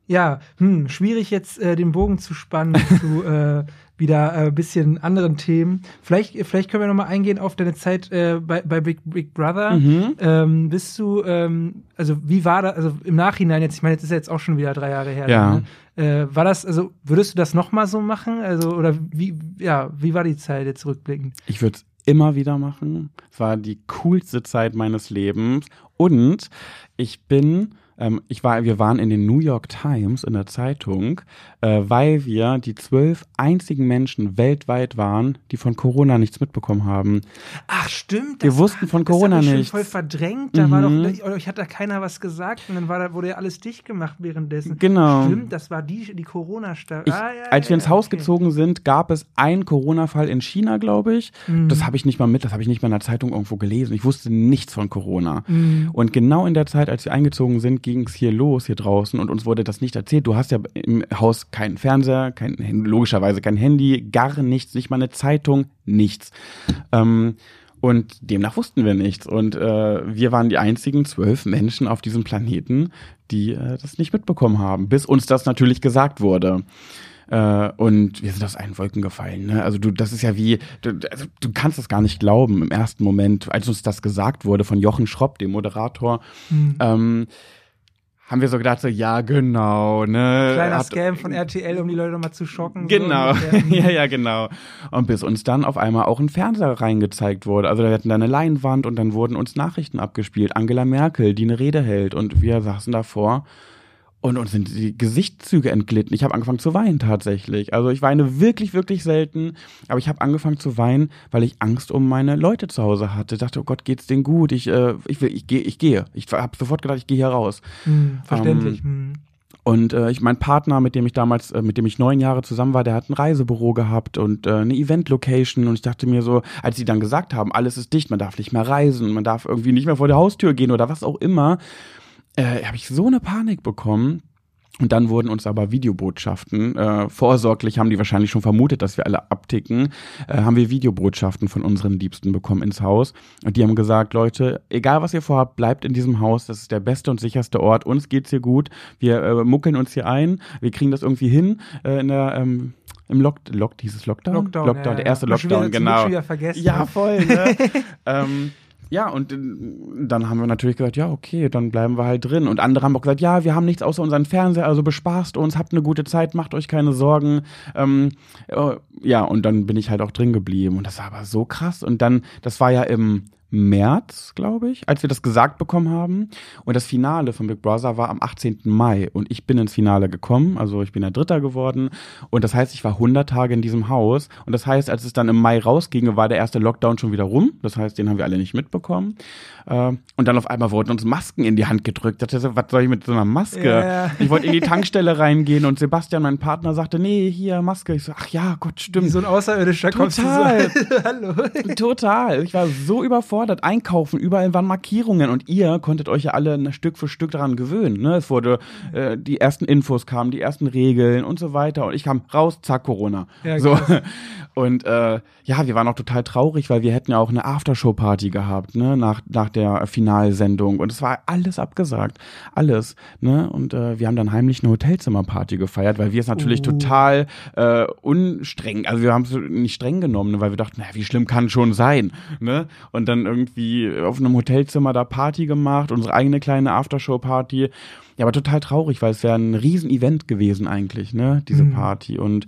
Ja, hm, schwierig jetzt äh, den Bogen zu spannen zu äh, wieder ein äh, bisschen anderen Themen. Vielleicht, vielleicht können wir noch mal eingehen auf deine Zeit äh, bei, bei Big, Big Brother. Mhm. Ähm, bist du, ähm, also wie war das, also im Nachhinein jetzt, ich meine, jetzt ist ja jetzt auch schon wieder drei Jahre her. Ja. Ne? Äh, war das, also würdest du das noch mal so machen? Also, oder wie, ja, wie war die Zeit jetzt rückblickend? Ich würde es immer wieder machen. Es war die coolste Zeit meines Lebens. Und ich bin, ähm, ich war, wir waren in den New York Times in der Zeitung, äh, weil wir die zwölf einzigen Menschen weltweit waren, die von Corona nichts mitbekommen haben. Ach, stimmt. Wir wussten von Corona das nichts. voll verdrängt. Da war doch, Mhm. ich hat da keiner was gesagt und dann war da, wurde ja alles dicht gemacht währenddessen. Genau. Stimmt, das war die, die Corona-Stadt. Ah, ja, als ja, wir ins Haus okay. gezogen sind, gab es einen Corona-Fall in China, glaube ich. Mhm. Das habe ich nicht mal mit, das habe ich nicht mal in der Zeitung irgendwo gelesen. Ich wusste nichts von Corona. Mhm. Und genau in der Zeit, als wir eingezogen sind, ging es hier los, hier draußen, und uns wurde das nicht erzählt. Du hast ja im Haus keinen Fernseher, kein, logischerweise kein Handy, gar nichts, nicht mal eine Zeitung, nichts. Ähm, und demnach wussten wir nichts. Und äh, wir waren die einzigen zwölf Menschen auf diesem Planeten, die äh, das nicht mitbekommen haben, bis uns das natürlich gesagt wurde. Äh, und wir sind aus allen Wolken gefallen. Ne? Also du, das ist ja wie, du, also, du kannst das gar nicht glauben im ersten Moment, als uns das gesagt wurde von Jochen Schropp, dem Moderator. Mhm. Ähm, haben wir so gedacht, so, ja, genau, ne? Kleiner Hat- Scam von RTL, um die Leute nochmal zu schocken. Genau, So ja, ja, genau. Und bis uns dann auf einmal auch ein Fernseher reingezeigt wurde. Also wir hatten da eine Leinwand und dann wurden uns Nachrichten abgespielt. Angela Merkel, die eine Rede hält und wir saßen davor und uns sind die Gesichtszüge entglitten. Ich habe angefangen zu weinen tatsächlich. Also ich weine wirklich, wirklich selten, aber ich habe angefangen zu weinen, weil ich Angst um meine Leute zu Hause hatte. Ich dachte, oh Gott, geht's denen gut? Ich, äh, ich will, ich gehe, ich gehe. Ich habe sofort gedacht, ich gehe hier raus. Mhm, verständlich. Mhm. Und äh, ich, mein Partner, mit dem ich damals, äh, mit dem ich neun Jahre zusammen war, der hat ein Reisebüro gehabt und äh, eine Event-Location. Und ich dachte mir so, als sie dann gesagt haben, alles ist dicht, man darf nicht mehr reisen, man darf irgendwie nicht mehr vor der Haustür gehen oder was auch immer, äh, habe ich so eine Panik bekommen. Und dann wurden uns aber Videobotschaften, äh, vorsorglich haben die wahrscheinlich schon vermutet, dass wir alle abticken, äh, haben wir Videobotschaften von unseren Liebsten bekommen ins Haus. Und die haben gesagt, Leute, egal was ihr vorhabt, bleibt in diesem Haus, das ist der beste und sicherste Ort, uns geht's hier gut, wir äh, muckeln uns hier ein, wir kriegen das irgendwie hin äh, in der... Ähm, im Lock, Lock, dieses Lockdown? Lockdown, Lockdown ja, der erste ja. Lockdown, genau. Ja, voll, ne? ähm, ja, und äh, dann haben wir natürlich gesagt, ja, okay, dann bleiben wir halt drin. Und andere haben auch gesagt, ja, wir haben nichts außer unseren Fernseher, also bespaßt uns, habt eine gute Zeit, macht euch keine Sorgen. Ähm, äh, ja, und dann bin ich halt auch drin geblieben. Und das war aber so krass. Und dann, das war ja im März, glaube ich, als wir das gesagt bekommen haben. Und das Finale von Big Brother war am 18. Mai. Und ich bin ins Finale gekommen, also ich bin der Dritter geworden. Und das heißt, ich war 100 Tage in diesem Haus. Und das heißt, als es dann im Mai rausging, war der erste Lockdown schon wieder rum. Das heißt, den haben wir alle nicht mitbekommen. Äh, Und dann auf einmal wurden uns Masken in die Hand gedrückt. Ich dachte, was soll ich mit so einer Maske? Ja. Ich wollte in die Tankstelle reingehen und Sebastian, mein Partner, sagte, nee, hier, Maske. Ich so, ach ja, Gott, Wie stimmt. so ein Außerirdischer kommst du Total. so. Hallo. Total. Ich war so überfordert. Einkaufen, überall waren Markierungen und ihr konntet euch ja alle Stück für Stück daran gewöhnen. Ne? Es wurde, äh, die ersten Infos kamen, die ersten Regeln und so weiter. Und ich kam raus, zack, Corona. Ja, so. Und äh, ja, wir waren auch total traurig, weil wir hätten ja auch eine Aftershow-Party gehabt, ne, nach, nach der Finalsendung. Und es war alles abgesagt. Alles. Ne? Und äh, wir haben dann heimlich eine Hotelzimmerparty gefeiert, weil wir es natürlich Uh. total äh, unstreng, also wir haben es nicht streng genommen, ne, weil wir dachten, naja, wie schlimm kann schon sein, ne? Und dann irgendwie auf einem Hotelzimmer da Party gemacht, unsere eigene kleine Aftershow-Party. Ja, aber total traurig, weil es wäre ein Riesen-Event gewesen eigentlich, ne, diese Mhm. Party. Und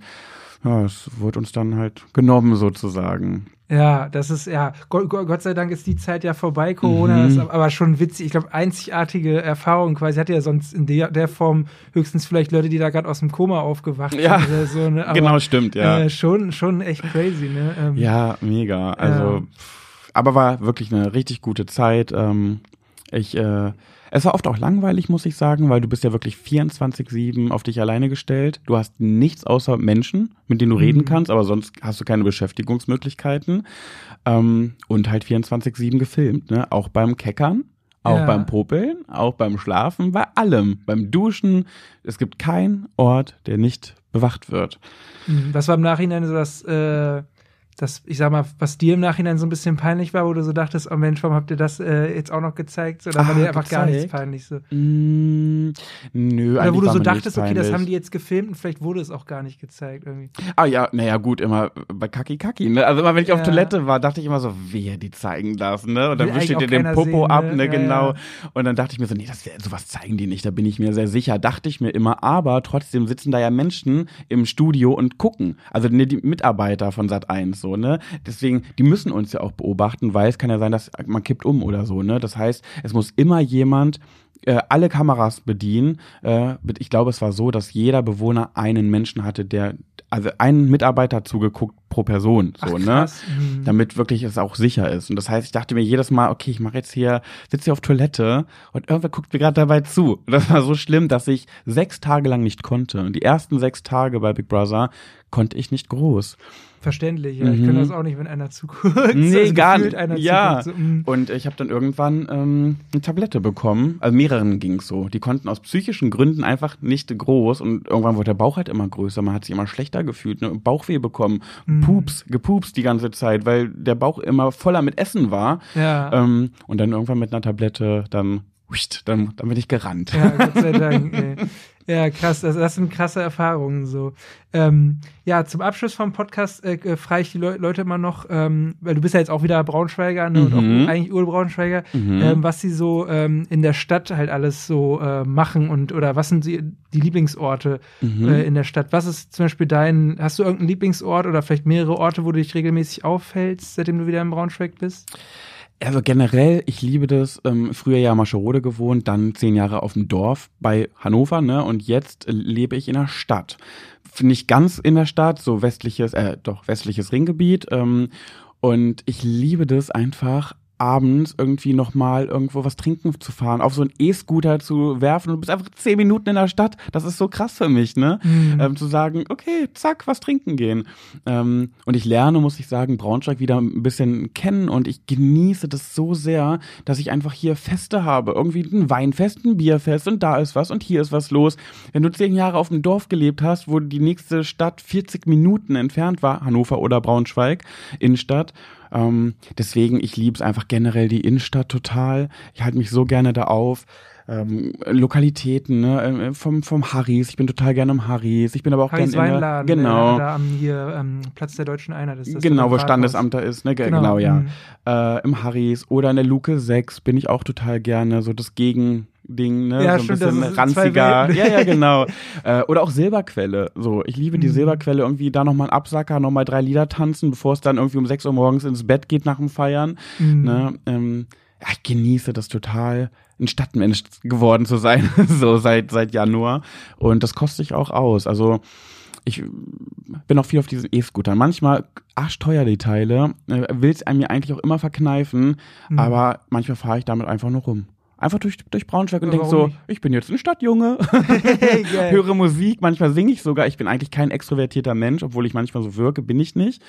ja, es wurde uns dann halt genommen sozusagen. Ja, das ist, ja, Gott, Gott sei Dank ist die Zeit ja vorbei, Corona, Mhm. ist aber schon witzig. Ich glaube, einzigartige Erfahrung quasi. Hatte ja sonst in der, der Form höchstens vielleicht Leute, die da gerade aus dem Koma aufgewacht Ja, sind oder so. Ne? Aber, genau, stimmt, ja. Äh, schon, schon echt crazy, ne? Ähm, Ja, mega. Also, Ja. Aber war wirklich eine richtig gute Zeit. Ähm, ich, äh, es war oft auch langweilig, muss ich sagen, weil du bist ja wirklich 24-7 auf dich alleine gestellt. Du hast nichts außer Menschen, mit denen du reden Mhm. kannst, aber sonst hast du keine Beschäftigungsmöglichkeiten. Ähm, und halt 24-7 gefilmt, ne? Auch beim Keckern. Auch Ja. beim Popeln, auch beim Schlafen, bei allem, beim Duschen. Es gibt keinen Ort, der nicht bewacht wird. Mhm. Was war im Nachhinein so das, äh, das, ich sag mal, was dir im Nachhinein so ein bisschen peinlich war, wo du so dachtest, oh Mensch, warum habt ihr das äh, jetzt auch noch gezeigt? Oder war Ah, dir einfach gar nichts gezeigt? peinlich so? Mm, nö, Oder wo du so dachtest, okay, das haben die jetzt gefilmt und vielleicht wurde es auch gar nicht gezeigt irgendwie. Ah ja, naja, gut, immer bei Kaki Kaki, ne? Also immer wenn ich auf Ja. Toilette war, dachte ich immer so, wehe, die zeigen das, ne? Und dann Will wischt ihr eigentlich dir den Popo sehen, ab, ne? ne? Ja, Genau. ja. Und dann dachte ich mir so, nee, das, sowas zeigen die nicht, da bin ich mir sehr sicher. Dachte ich mir immer, aber trotzdem sitzen da ja Menschen im Studio und gucken. Also ne, die Mitarbeiter von Sat 1 so, ne? Deswegen, die müssen uns ja auch beobachten, weil es kann ja sein, dass man kippt um oder so, ne? Das heißt, es muss immer jemand äh, alle Kameras bedienen. Äh, ich glaube, es war so, dass jeder Bewohner einen Menschen hatte, der, also einen Mitarbeiter zugeguckt pro Person, so, Ach, ne? Mhm. Damit wirklich es auch sicher ist. Und das heißt, ich dachte mir jedes Mal, okay, ich mache jetzt hier, sitze hier auf Toilette und irgendwer guckt mir gerade dabei zu. Und das war so schlimm, dass ich sechs Tage lang nicht konnte. Und die ersten sechs Tage bei Big Brother konnte ich nicht groß. Verständlich, ja. Ich Mhm. könnte das auch nicht, wenn einer zuguckt. Nee, Also gar nicht. Ja. zuguckt, so, mm. Und ich habe dann irgendwann ähm, eine Tablette bekommen. Also mehreren ging's so. Die konnten aus psychischen Gründen einfach nicht groß. Und irgendwann wurde der Bauch halt immer größer. Man hat sich immer schlechter gefühlt. Ne? Bauchweh bekommen. Mhm. Pups, gepupst die ganze Zeit, weil der Bauch immer voller mit Essen war. Ja. Ähm, und dann irgendwann mit einer Tablette, dann, dann, dann bin ich gerannt. Ja, Gott sei Dank. ey. Ja, krass. Das, das sind krasse Erfahrungen so. Ähm, ja, zum Abschluss vom Podcast äh, äh, frage ich die Leu Leute immer noch, ähm, weil du bist ja jetzt auch wieder Braunschweiger ne, und Mhm. auch eigentlich Urbraunschweiger, Mhm. ähm, was sie so ähm, in der Stadt halt alles so äh, machen und oder was sind die, die Lieblingsorte Mhm. äh, in der Stadt? Was ist zum Beispiel dein, hast du irgendeinen Lieblingsort oder vielleicht mehrere Orte, wo du dich regelmäßig auffällst, seitdem du wieder in Braunschweig bist? Also generell, ich liebe das. Ähm, früher ja Mascherode gewohnt, dann zehn Jahre auf dem Dorf bei Hannover, ne? Und jetzt äh, lebe ich in der Stadt. Nicht ganz in der Stadt, so westliches, äh, doch westliches Ringgebiet. Ähm, und ich liebe das einfach abends irgendwie nochmal irgendwo was trinken zu fahren, auf so einen E-Scooter zu werfen und du bist einfach zehn Minuten in der Stadt. Das ist so krass für mich, ne? Mhm. Ähm, zu sagen, okay, zack, was trinken gehen. Ähm, und ich lerne, muss ich sagen, Braunschweig wieder ein bisschen kennen und ich genieße das so sehr, dass ich einfach hier Feste habe. Irgendwie ein Weinfest, ein Bierfest und da ist was und hier ist was los. Wenn du zehn Jahre auf dem Dorf gelebt hast, wo die nächste Stadt 40 Minuten entfernt war, Hannover oder Braunschweig, Innenstadt, ähm, deswegen, ich liebe es einfach generell die Innenstadt total. Ich halte mich so gerne da auf. Ähm, Lokalitäten, ne? äh, vom, vom Harrys. Ich bin total gerne im Harrys. Ich bin aber auch gerne in der- Weinladen, Genau. äh, da am hier ähm, Platz der Deutschen Einheit ist das. Genau, wo. Standesamt da ist, ne? Ge- Genau, Genau, ja. mhm. Äh, Im Harrys oder in der Luke 6 bin ich auch total gerne. So das Gegending, ne? Ja, so ein stimmt, bisschen ranziger. Ja, ja, genau. äh, oder auch Silberquelle. So, ich liebe die Mhm. Silberquelle. Irgendwie da nochmal ein Absacker, nochmal drei Lieder tanzen, bevor es dann irgendwie um 6 Uhr morgens ins Bett geht nach dem Feiern. Mhm. Ne? Ähm, ja, ich genieße das total, ein Stadtmensch geworden zu sein, so seit, seit Januar. Und das kostet sich auch aus. Also ich bin auch viel auf diesen E-Scootern. Manchmal arschteuer die Teile, äh, will es mir eigentlich auch immer verkneifen, Mhm. aber manchmal fahre ich damit einfach nur rum. Einfach durch, durch Braunschweig und Ja, denke so, nicht? ich bin jetzt ein Stadtjunge, höre Musik, manchmal singe ich sogar. Ich bin eigentlich kein extrovertierter Mensch, obwohl ich manchmal so wirke, bin ich nicht.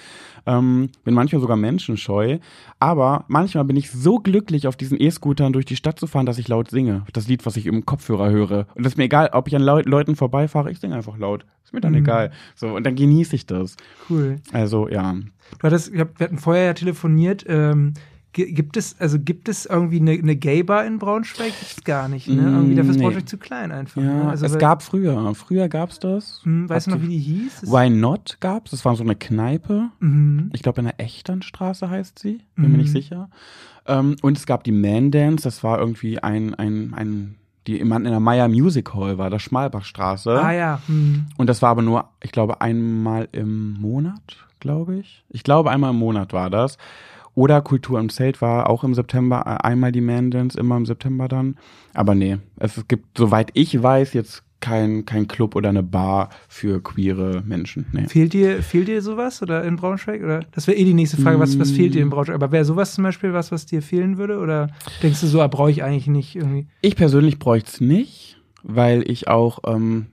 Ähm, bin manchmal sogar menschenscheu. Aber manchmal bin ich so glücklich, auf diesen E-Scootern durch die Stadt zu fahren, dass ich laut singe. Das Lied, was ich im Kopfhörer höre. Und das ist mir egal, ob ich an Leu Leuten vorbeifahre, ich singe einfach laut. Ist mir dann Mhm. egal. So, und dann genieße ich das. Cool. Also, ja. Du hattest, wir hatten vorher ja telefoniert. Ähm, gibt es, also gibt es irgendwie eine, eine Gay-Bar in Braunschweig? Gibt's gar nicht, ne? Irgendwie dafür ist nee. Braunschweig zu klein einfach. ne? Ja, Also, es gab früher. Früher gab's das. Hm, weißt du noch, wie die hieß? Es- Why Not gab's. Das war so eine Kneipe. Mhm. Ich glaube, in der Echternstraße heißt sie. Bin mir Mhm. nicht sicher. Ähm, und es gab die Man Dance. Das war irgendwie ein, ein, ein, die in der Meyer Music Hall war, der Schmalbachstraße. Ah ja. Hm. Und das war aber nur, ich glaube, einmal im Monat, glaube ich. Ich glaube, einmal im Monat war das. Oder Kultur im Zelt war auch im September, äh, einmal die Man Dance, immer im September dann. Aber nee, es gibt, soweit ich weiß, jetzt kein, kein Club oder eine Bar für queere Menschen. Nee. Fehlt dir, fehlt dir sowas oder in Braunschweig? Oder das wäre eh die nächste Frage, was, was fehlt dir in Mm. Braunschweig? Aber wäre sowas zum Beispiel was, was dir fehlen würde? Oder denkst du so, ah, brauche ich eigentlich nicht irgendwie? Ich persönlich bräuchte es nicht, weil ich auch, ähm,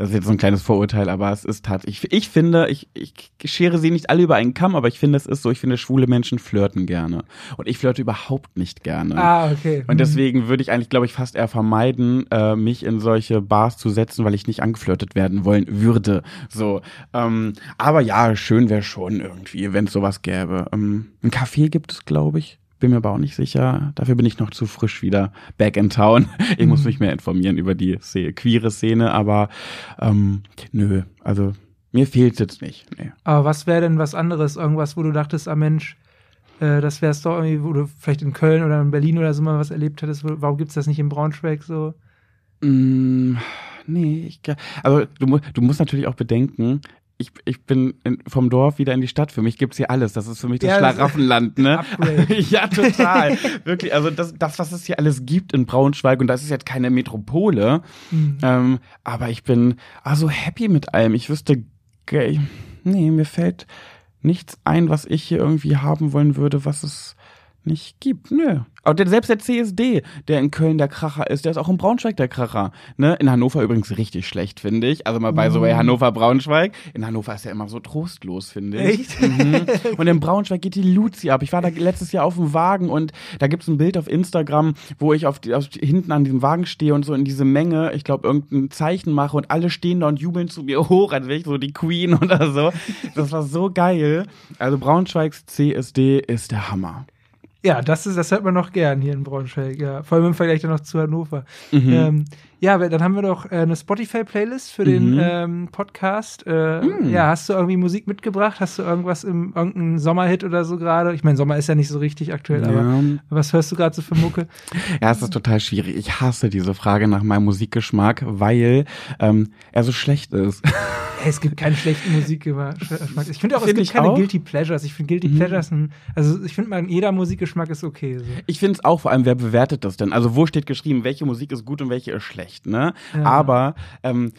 das ist jetzt so ein kleines Vorurteil, aber es ist tatsächlich, ich, ich finde, ich, ich schere sie nicht alle über einen Kamm, aber ich finde, es ist so, ich finde, schwule Menschen flirten gerne. Und ich flirte überhaupt nicht gerne. Ah, okay. Und deswegen würde ich eigentlich, glaube ich, fast eher vermeiden, äh, mich in solche Bars zu setzen, weil ich nicht angeflirtet werden wollen würde. So, ähm, aber ja, schön wäre schon irgendwie, wenn es sowas gäbe. Ähm, ein Café gibt es, glaube ich. Bin mir aber auch nicht sicher. Dafür bin ich noch zu frisch wieder back in town. Ich muss Mhm. mich mehr informieren über die Szene, queere Szene, aber ähm, nö, also mir fehlt jetzt nicht. Nee. Aber was wäre denn was anderes? Irgendwas, wo du dachtest, ah Mensch, äh, das wär's doch irgendwie, wo du vielleicht in Köln oder in Berlin oder so mal was erlebt hättest. Warum gibt's das nicht in Braunschweig so? Mm, nee, ich, also du, du musst natürlich auch bedenken, ich, ich bin in, vom Dorf wieder in die Stadt. Für mich gibt's hier alles. Das ist für mich das Ja, Schlaraffenland, ne? Ja, total. Wirklich, also das, das, was es hier alles gibt in Braunschweig, und das ist jetzt keine Metropole, Hm. ähm, aber ich bin also happy mit allem. Ich wüsste, nee, mir fällt nichts ein, was ich hier irgendwie haben wollen würde, was es nicht gibt. Nö. Aber der, selbst der CSD, der in Köln der Kracher ist, der ist auch in Braunschweig der Kracher. Ne? In Hannover übrigens richtig schlecht, finde ich. Also mal bei so bei Mm. Hannover, Braunschweig. In Hannover ist er immer so trostlos, finde ich. Echt? Mhm. Und in Braunschweig geht die Luzi ab. Ich war da letztes Jahr auf dem Wagen und da gibt's ein Bild auf Instagram, wo ich auf, die, auf hinten an diesem Wagen stehe und so in diese Menge, ich glaube, irgendein Zeichen mache und alle stehen da und jubeln zu mir hoch, als wäre ich so die Queen oder so. Das war so geil. Also Braunschweigs CSD ist der Hammer. Ja, das ist, das hört man noch gern hier in Braunschweig, ja. Vor allem im Vergleich dann noch zu Hannover. Mhm. Ähm, ja, aber dann haben wir doch äh, eine Spotify-Playlist für den Mhm. ähm, Podcast. Äh, Mhm. Ja, hast du irgendwie Musik mitgebracht? Hast du irgendwas im irgendeinen Sommerhit oder so gerade? Ich meine, Sommer ist ja nicht so richtig aktuell, aber Ja. was hörst du gerade so für Mucke? Ja, es ist total schwierig. Ich hasse diese Frage nach meinem Musikgeschmack, weil ähm, er so schlecht ist. Es gibt keinen schlechten Musikgeschmack. Ich finde auch, es Find gibt ich keine auch. Guilty Pleasures. Ich finde Guilty Mhm. Pleasures, ein, also ich finde, jeder Musikgeschmack ist okay. So. Ich finde es auch, vor allem, wer bewertet das denn? Also wo steht geschrieben, welche Musik ist gut und welche ist schlecht, ne? Ja. Aber ähm,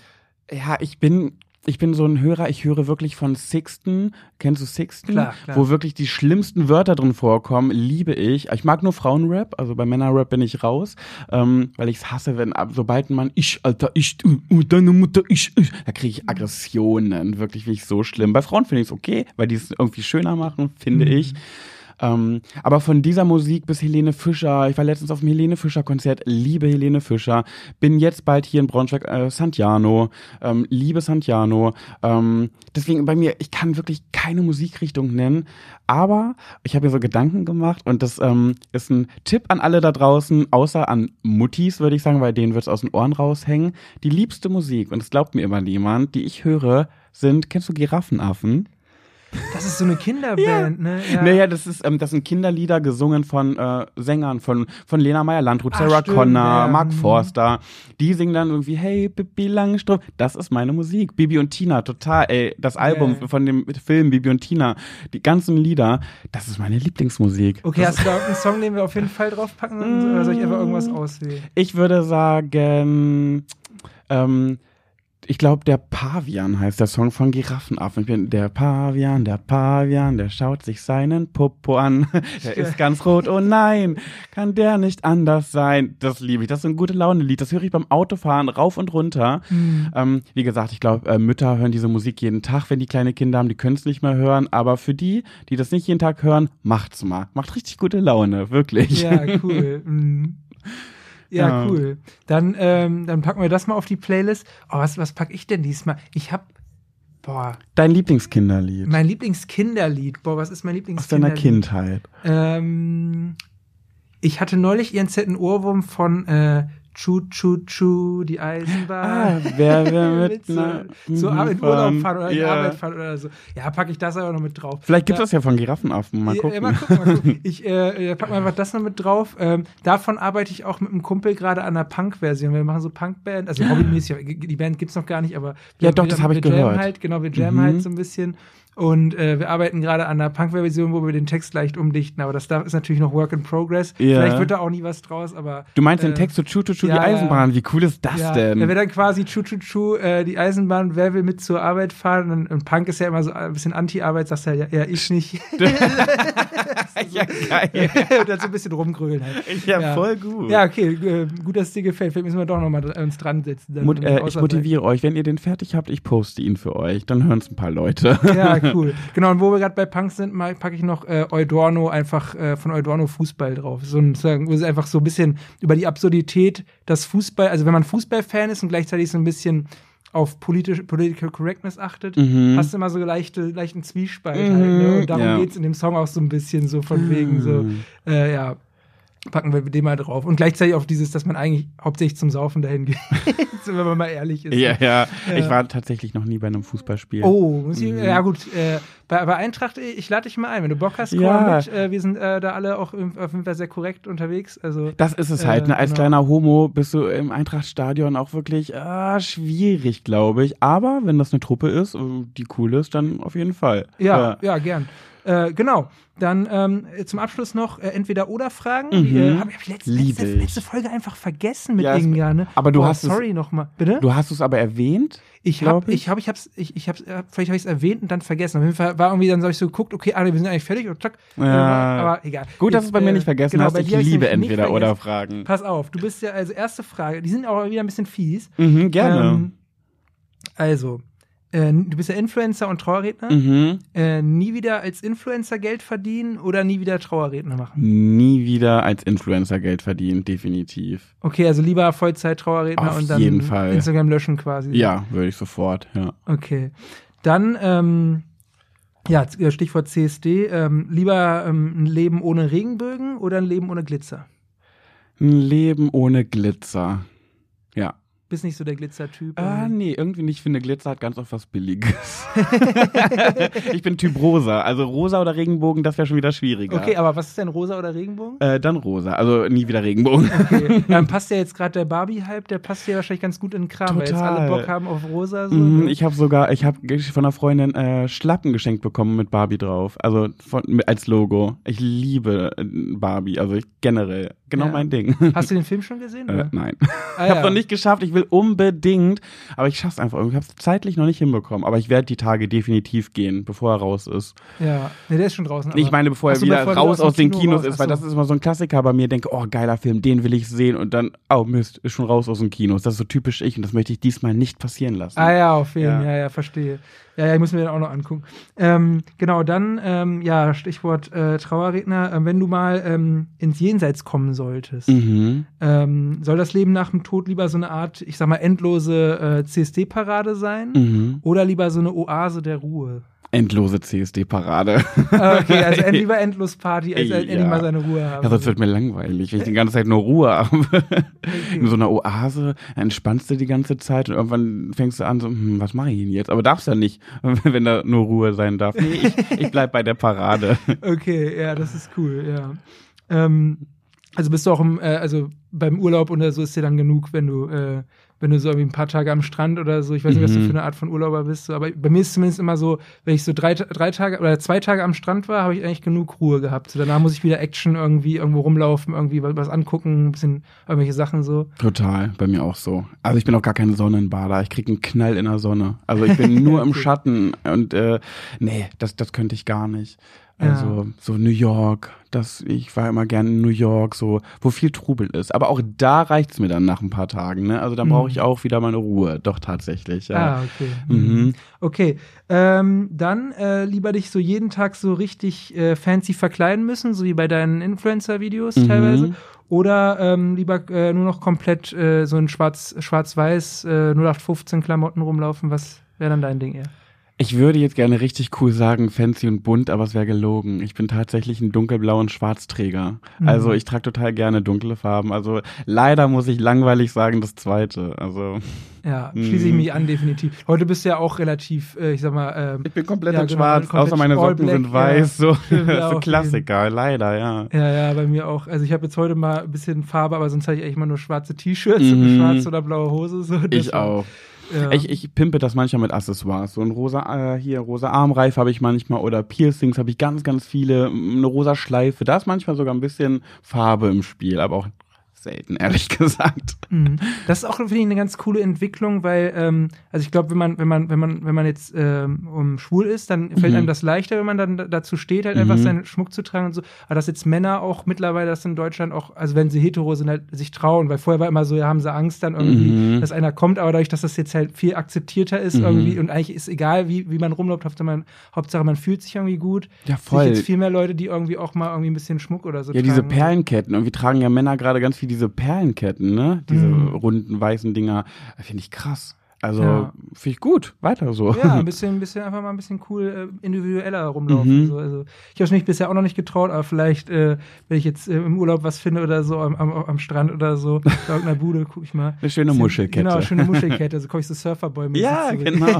ja, ich bin, ich bin so ein Hörer, ich höre wirklich von Sixten, kennst du Sixten? Klar, klar. Wo wirklich die schlimmsten Wörter drin vorkommen, liebe ich. Ich mag nur Frauenrap, also bei Männerrap bin ich raus, ähm, weil ich es hasse, wenn ab, sobald ein Mann, ich, Alter, ich, du, uh, deine Mutter, ich, ich, da kriege ich Aggressionen, wirklich finde ich so schlimm. Bei Frauen finde ich es okay, weil die es irgendwie schöner machen, finde Mhm. ich. Ähm, aber von dieser Musik bis Helene Fischer, ich war letztens auf dem Helene Fischer Konzert, liebe Helene Fischer, bin jetzt bald hier in Braunschweig, äh, Santiano, ähm, liebe Santiano. Ähm, deswegen bei mir, ich kann wirklich keine Musikrichtung nennen, aber ich habe mir so Gedanken gemacht und das ähm, ist ein Tipp an alle da draußen, außer an Muttis, würde ich sagen, bei denen wird es aus den Ohren raushängen. Die liebste Musik, und das glaubt mir immer niemand, die ich höre, sind, kennst du Giraffenaffen? Das ist so eine Kinderband, ne? Ja. Naja, das ist, ähm, das sind Kinderlieder gesungen von äh, Sängern von von Lena Meyer Landrut, Ach, Sarah stimmt, Connor, ja. Mark Mhm. Forster. Die singen dann irgendwie Hey Bibi Langstrumpf. Das ist meine Musik. Bibi und Tina, total. Ey, das Album Ja. von dem Film Bibi und Tina, die ganzen Lieder, das ist meine Lieblingsmusik. Okay, das, hast du da einen Song, den wir auf jeden Fall draufpacken? Oder soll ich einfach irgendwas auswählen? ich würde sagen, ähm, ich glaube, der Pavian heißt der Song von Giraffenaffen. Bin der Pavian, der Pavian, der schaut sich seinen Popo an. Der ist ganz rot. Oh nein, kann der nicht anders sein? Das liebe ich. Das ist ein gute Laune-Lied. Das höre ich beim Autofahren rauf und runter. Ähm, wie gesagt, ich glaube, äh, Mütter hören diese Musik jeden Tag, wenn die kleine Kinder haben. Die können es nicht mehr hören. Aber für die, die das nicht jeden Tag hören, macht's mal. Macht richtig gute Laune, wirklich. Ja, cool. Mhm. Ja, Ja. cool. Dann, ähm, dann packen wir das mal auf die Playlist. Oh, was, was pack ich denn diesmal? Ich hab, boah, Dein Lieblingskinderlied mein Lieblingskinderlied. Boah, was ist mein aus deiner Lieblingskinderlied? Kindheit. Ähm, ich hatte neulich ihren zetten Ohrwurm von äh, Chu Chu Chu, die Eisenbahn. Ah, wer will mit so, na- so mhm, in Urlaub fahren. oder in Ja. Arbeit fahren oder so. Ja, packe ich das aber noch mit drauf. Vielleicht gibt Ja. es das ja von Giraffenaffen. Mal Ja, gucken. mal gucken, mal gucken. Ich äh, pack mal einfach das noch mit drauf. Ähm, davon arbeite ich auch mit einem Kumpel gerade an einer Punk-Version. Wir machen so Punk-Band, also hobbymäßig. Die Band gibt's noch gar nicht, aber wir, Ja, doch, wir, das hab ich wir jammen gehört. Halt, genau, wir jammen Mhm. halt so ein bisschen. Und äh, wir arbeiten gerade an einer Punk-Version, wo wir den Text leicht umdichten. Aber das da ist natürlich noch Work in Progress. Ja. Vielleicht wird da auch nie was draus, aber. Du meinst den äh, Text zu Chu Chu Chu, ja, die Eisenbahn. Wie cool ist das ja, denn? Da wird dann quasi Chu Chu Chu, äh, die Eisenbahn, wer will mit zur Arbeit fahren? Und, und Punk ist ja immer so ein bisschen Anti-Arbeit, sagst du ja, ja, ich nicht. ja, geil. und dann so ein bisschen rumgrölen halt. Ja, Ja. voll gut. Ja, okay, äh, gut, dass es dir gefällt. Vielleicht müssen wir doch nochmal uns dran setzen. Mut, äh, ich motiviere euch. Wenn ihr den fertig habt, ich poste ihn für euch. Dann hören es ein paar Leute. Ja, cool. Genau, und wo wir gerade bei Punk sind, packe ich noch äh, Eudorno einfach äh, von Eudorno Fußball drauf. So ein, wo es einfach so ein bisschen über die Absurdität, dass Fußball, also wenn man Fußballfan ist und gleichzeitig so ein bisschen auf politisch, Political Correctness achtet, Mhm. hast du immer so leichte, leichten Zwiespalt Mhm, halt. Ne? Und darum ja. geht's in dem Song auch so ein bisschen so von wegen so, Mhm. äh, ja, packen wir den mal drauf. Und gleichzeitig auf dieses, dass man eigentlich hauptsächlich zum Saufen dahin geht, wenn man mal ehrlich ist. Ja, ja, Ja. Ich war tatsächlich noch nie bei einem Fußballspiel. Oh, muss ich, Mhm. ja gut. Äh, bei, bei Eintracht, äh, ich lade dich mal ein. Wenn du Bock hast, komm Ja. mit. Äh, wir sind äh, da alle auch auf jeden Fall sehr korrekt unterwegs. Also Das ist es Äh, halt. Ne? Als genau. kleiner Homo bist du im Eintrachtstadion auch wirklich ah, schwierig, glaube ich. Aber wenn das eine Truppe ist, äh, die cool ist, dann auf jeden Fall. ja, ja, gern. Äh, genau. Dann ähm, zum Abschluss noch äh, entweder oder Fragen. Mhm. äh, Habe ich hab ich letzte, letzte, letzte Folge einfach vergessen mit Ja, es- Inga. Ne? aber du Boah, hast es- sorry nochmal. Bitte? Du hast es aber erwähnt. Ich habe, ich. habe, ich hab's, ich, ich hab's, äh, vielleicht habe ich es erwähnt und dann vergessen. Auf jeden Fall war irgendwie dann so ich so geguckt, okay, alle, wir sind eigentlich fertig und zack. Ja. Äh, aber egal. Gut, dass du es bei mir nicht vergessen genau, hast. Ich liebe entweder oder. Fragen. Pass auf, du bist ja also erste Frage. Die sind auch wieder ein bisschen fies. Mhm, gerne. Ähm, also, äh, du bist ja Influencer und Trauerredner. mhm. Äh, nie wieder als Influencer Geld verdienen oder nie wieder Trauerredner machen? Nie wieder als Influencer Geld verdienen, definitiv. Okay, also lieber Vollzeit Trauerredner Auf und dann jeden Fall. Instagram löschen quasi. Ja, würde ich sofort, ja. Okay. Dann, ähm, ja, Stichwort CSD. Ähm, lieber ähm, ein Leben ohne Regenbögen oder ein Leben ohne Glitzer? Ein Leben ohne Glitzer. Ja. Bist nicht so der Glitzer-Typ. Ah, nee, irgendwie nicht. Ich finde, Glitzer hat ganz oft was Billiges. ich bin Typ rosa. Also rosa oder Regenbogen, das wäre schon wieder schwieriger. Okay, aber was ist denn rosa oder Regenbogen? Äh, dann rosa. Also nie wieder Regenbogen. Okay. Dann passt ja jetzt gerade der Barbie-Hype, der passt ja wahrscheinlich ganz gut in den Kram, weil jetzt Total. alle Bock haben auf rosa. So, ne? ich habe sogar, ich habe von einer Freundin äh, Schlappen geschenkt bekommen mit Barbie drauf. Also von, als Logo. Ich liebe äh, Barbie. Also ich, generell. Genau Ja. mein Ding. Hast du den Film schon gesehen? äh, nein. Ah, Ich habe noch nicht geschafft. Ich will will unbedingt, aber ich schaff's einfach irgendwie. Ich hab's zeitlich noch nicht hinbekommen, aber ich werde die Tage definitiv gehen, bevor er raus ist. Ja, nee, der ist schon draußen. Ich meine, bevor er wieder bevor raus aus den Kino Kinos raus- ist, weil das ist immer so ein Klassiker bei mir. Denke, oh, geiler Film, den will ich sehen und dann, oh Mist, ist schon raus aus den Kinos. Das ist so typisch ich und das möchte ich diesmal nicht passieren lassen. Ah ja, auf jeden Ja. Fall, ja, ja, verstehe. Ja, ja, ich muss mir den auch noch angucken. Ähm, genau, dann, ähm, ja, Stichwort äh, Trauerredner, ähm, wenn du mal ähm, ins Jenseits kommen solltest, Mhm. ähm, soll das Leben nach dem Tod lieber so eine Art, ich sag mal, endlose äh, CSD-Parade sein? Mhm. Oder lieber so eine Oase der Ruhe? Endlose CSD-Parade. Okay, also end, lieber endlos Party, als Ja. endlich mal seine Ruhe haben. Ja, sonst wird mir langweilig, wenn ich die ganze Zeit nur Ruhe habe. In so einer Oase entspannst du die ganze Zeit und irgendwann fängst du an, so, hm, was mache ich denn jetzt? Aber darfst ja nicht, wenn da nur Ruhe sein darf. Nee, ich, ich bleib bei der Parade. Okay, ja, das ist cool, ja. Ähm, also bist du auch im, äh, also beim Urlaub oder so ist dir dann genug, wenn du, äh, wenn du so irgendwie ein paar Tage am Strand oder so, ich weiß nicht, was du Mhm. für eine Art von Urlauber bist, so, aber bei mir ist es zumindest immer so, wenn ich so drei, drei Tage oder zwei Tage am Strand war, habe ich eigentlich genug Ruhe gehabt. So, danach muss ich wieder Action irgendwie irgendwo rumlaufen, irgendwie was angucken, ein bisschen irgendwelche Sachen so. Total, bei mir auch so. Also ich bin auch gar kein Sonnenbader. Ich krieg einen Knall in der Sonne. Also ich bin nur im Schatten und äh, nee, das, das könnte ich gar nicht. Also so New York, das, ich war immer gerne in New York, so, wo viel Trubel ist. Aber auch da reicht's mir dann nach ein paar Tagen, ne? Also Mhm. brauche ich auch wieder meine Ruhe. Doch, tatsächlich, ja. Ah, okay. Mhm. Okay, ähm, dann äh, lieber dich so jeden Tag so richtig äh, fancy verkleiden müssen, so wie bei deinen Influencer-Videos Mhm. teilweise. Oder ähm, lieber äh, nur noch komplett äh, so in schwarz, schwarz-weiß äh, 0815 Klamotten rumlaufen. Was wäre dann dein Ding eher? Ich würde jetzt gerne richtig cool sagen, fancy und bunt, aber es wäre gelogen. Ich bin tatsächlich ein dunkelblauen Schwarzträger. Mhm. Also ich trage total gerne dunkle Farben. Also leider muss ich langweilig sagen, das zweite. Also Ja, schließe ich Mhm. mich an, definitiv. Heute bist du ja auch relativ, äh, ich sag mal, ähm, ich bin komplett Ja, in genau, schwarz, komplett außer meine Socken sind weiß. ja. So, Schön blau so auf Klassiker, leider, ja. ja, ja, bei mir auch. Also ich habe jetzt heute mal ein bisschen Farbe, aber sonst hatte ich eigentlich immer nur schwarze T-Shirts und Mhm. eine schwarze oder blaue Hose. So. Ich war- auch. Ja. Ich, ich pimpe das manchmal mit Accessoires. So ein rosa, äh, hier, rosa Armreif habe ich manchmal oder Piercings habe ich ganz, ganz viele. Eine rosa Schleife. Da ist manchmal sogar ein bisschen Farbe im Spiel, aber auch selten, ehrlich gesagt. Mhm. Das ist auch, finde ich, eine ganz coole Entwicklung, weil, ähm, also ich glaube, wenn man, wenn man, wenn man, wenn man jetzt ähm, um schwul ist, dann fällt Mhm. einem das leichter, wenn man dann da- dazu steht, halt einfach Mhm. seinen Schmuck zu tragen und so. Aber dass jetzt Männer auch mittlerweile das in Deutschland auch, also wenn sie hetero sind, halt sich trauen, weil vorher war immer so, ja, haben sie Angst dann irgendwie, Mhm. dass einer kommt, aber dadurch, dass das jetzt halt viel akzeptierter ist Mhm. irgendwie und eigentlich ist egal, wie, wie man rumläuft, Hauptsache man, Hauptsache man fühlt sich irgendwie gut. Ja, voll. jetzt viel mehr Leute, die irgendwie auch mal irgendwie ein bisschen Schmuck oder so Ja, diese tragen. Perlenketten. Und wir tragen ja Männer gerade ganz viel diese Perlenketten, ne? Diese Mhm. runden, weißen Dinger. Finde ich krass. Also, Ja. finde ich gut. Weiter so. Ja, ein bisschen, ein bisschen einfach mal ein bisschen cool äh, individueller rumlaufen. Mhm. So. Also ich habe mich bisher auch noch nicht getraut, aber vielleicht, äh, wenn ich jetzt äh, im Urlaub was finde oder so am, am, am Strand oder so, bei irgendeiner Bude, gucke ich mal. Eine schöne Muschelkette. Genau, schöne Muschelkette. Also komme ich so Surferboy Ja, genau.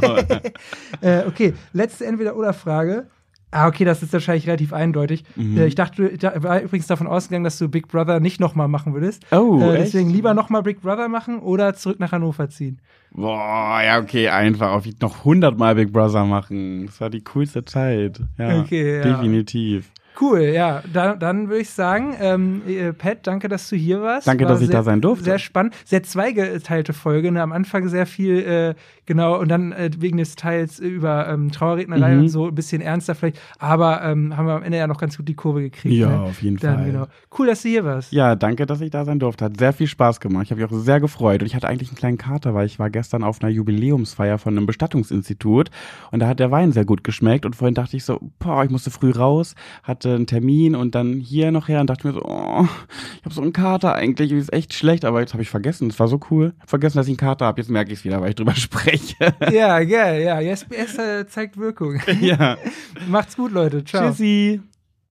Äh, okay, letzte Entweder-Oder-Frage. Ah, okay, das ist wahrscheinlich relativ eindeutig. Mhm. Äh, ich dachte, ich war übrigens davon ausgegangen, dass du Big Brother nicht nochmal machen würdest. Oh, äh, echt? deswegen lieber nochmal Big Brother machen oder zurück nach Hannover ziehen. Boah, ja, okay, einfach. Auf noch hundertmal Big Brother machen. Das war die coolste Zeit. Ja, Okay, ja. definitiv. Cool, ja. Da, dann würde ich sagen, ähm, äh, Pat, danke, dass du hier warst. Danke, War dass ich sehr, da sein durfte. Sehr spannend. Sehr zweigeteilte Folge. Ne? Am Anfang sehr viel, äh, genau, und dann äh, wegen des Teils über ähm, Trauerrednerei Mhm. und so ein bisschen ernster vielleicht. Aber ähm, haben wir am Ende ja noch ganz gut die Kurve gekriegt. Ja, ne? auf jeden dann, Fall. Genau. Cool, dass du hier warst. Ja, danke, dass ich da sein durfte. Hat sehr viel Spaß gemacht. Ich habe mich auch sehr gefreut. Und ich hatte eigentlich einen kleinen Kater, weil ich war gestern auf einer Jubiläumsfeier von einem Bestattungsinstitut. Und da hat der Wein sehr gut geschmeckt. Und vorhin dachte ich so, boah, ich musste früh raus, hatte einen Termin und dann hier noch her und dachte mir so, oh, ich habe so einen Kater eigentlich. Ist echt schlecht, aber jetzt habe ich vergessen. Es war so cool. Hab vergessen, dass ich einen Kater habe. Jetzt merke ich es wieder, weil ich drüber spreche. Ja, geil, ja. Yes, äh, zeigt Wirkung. ja. Macht's gut, Leute. Ciao. Tschüssi.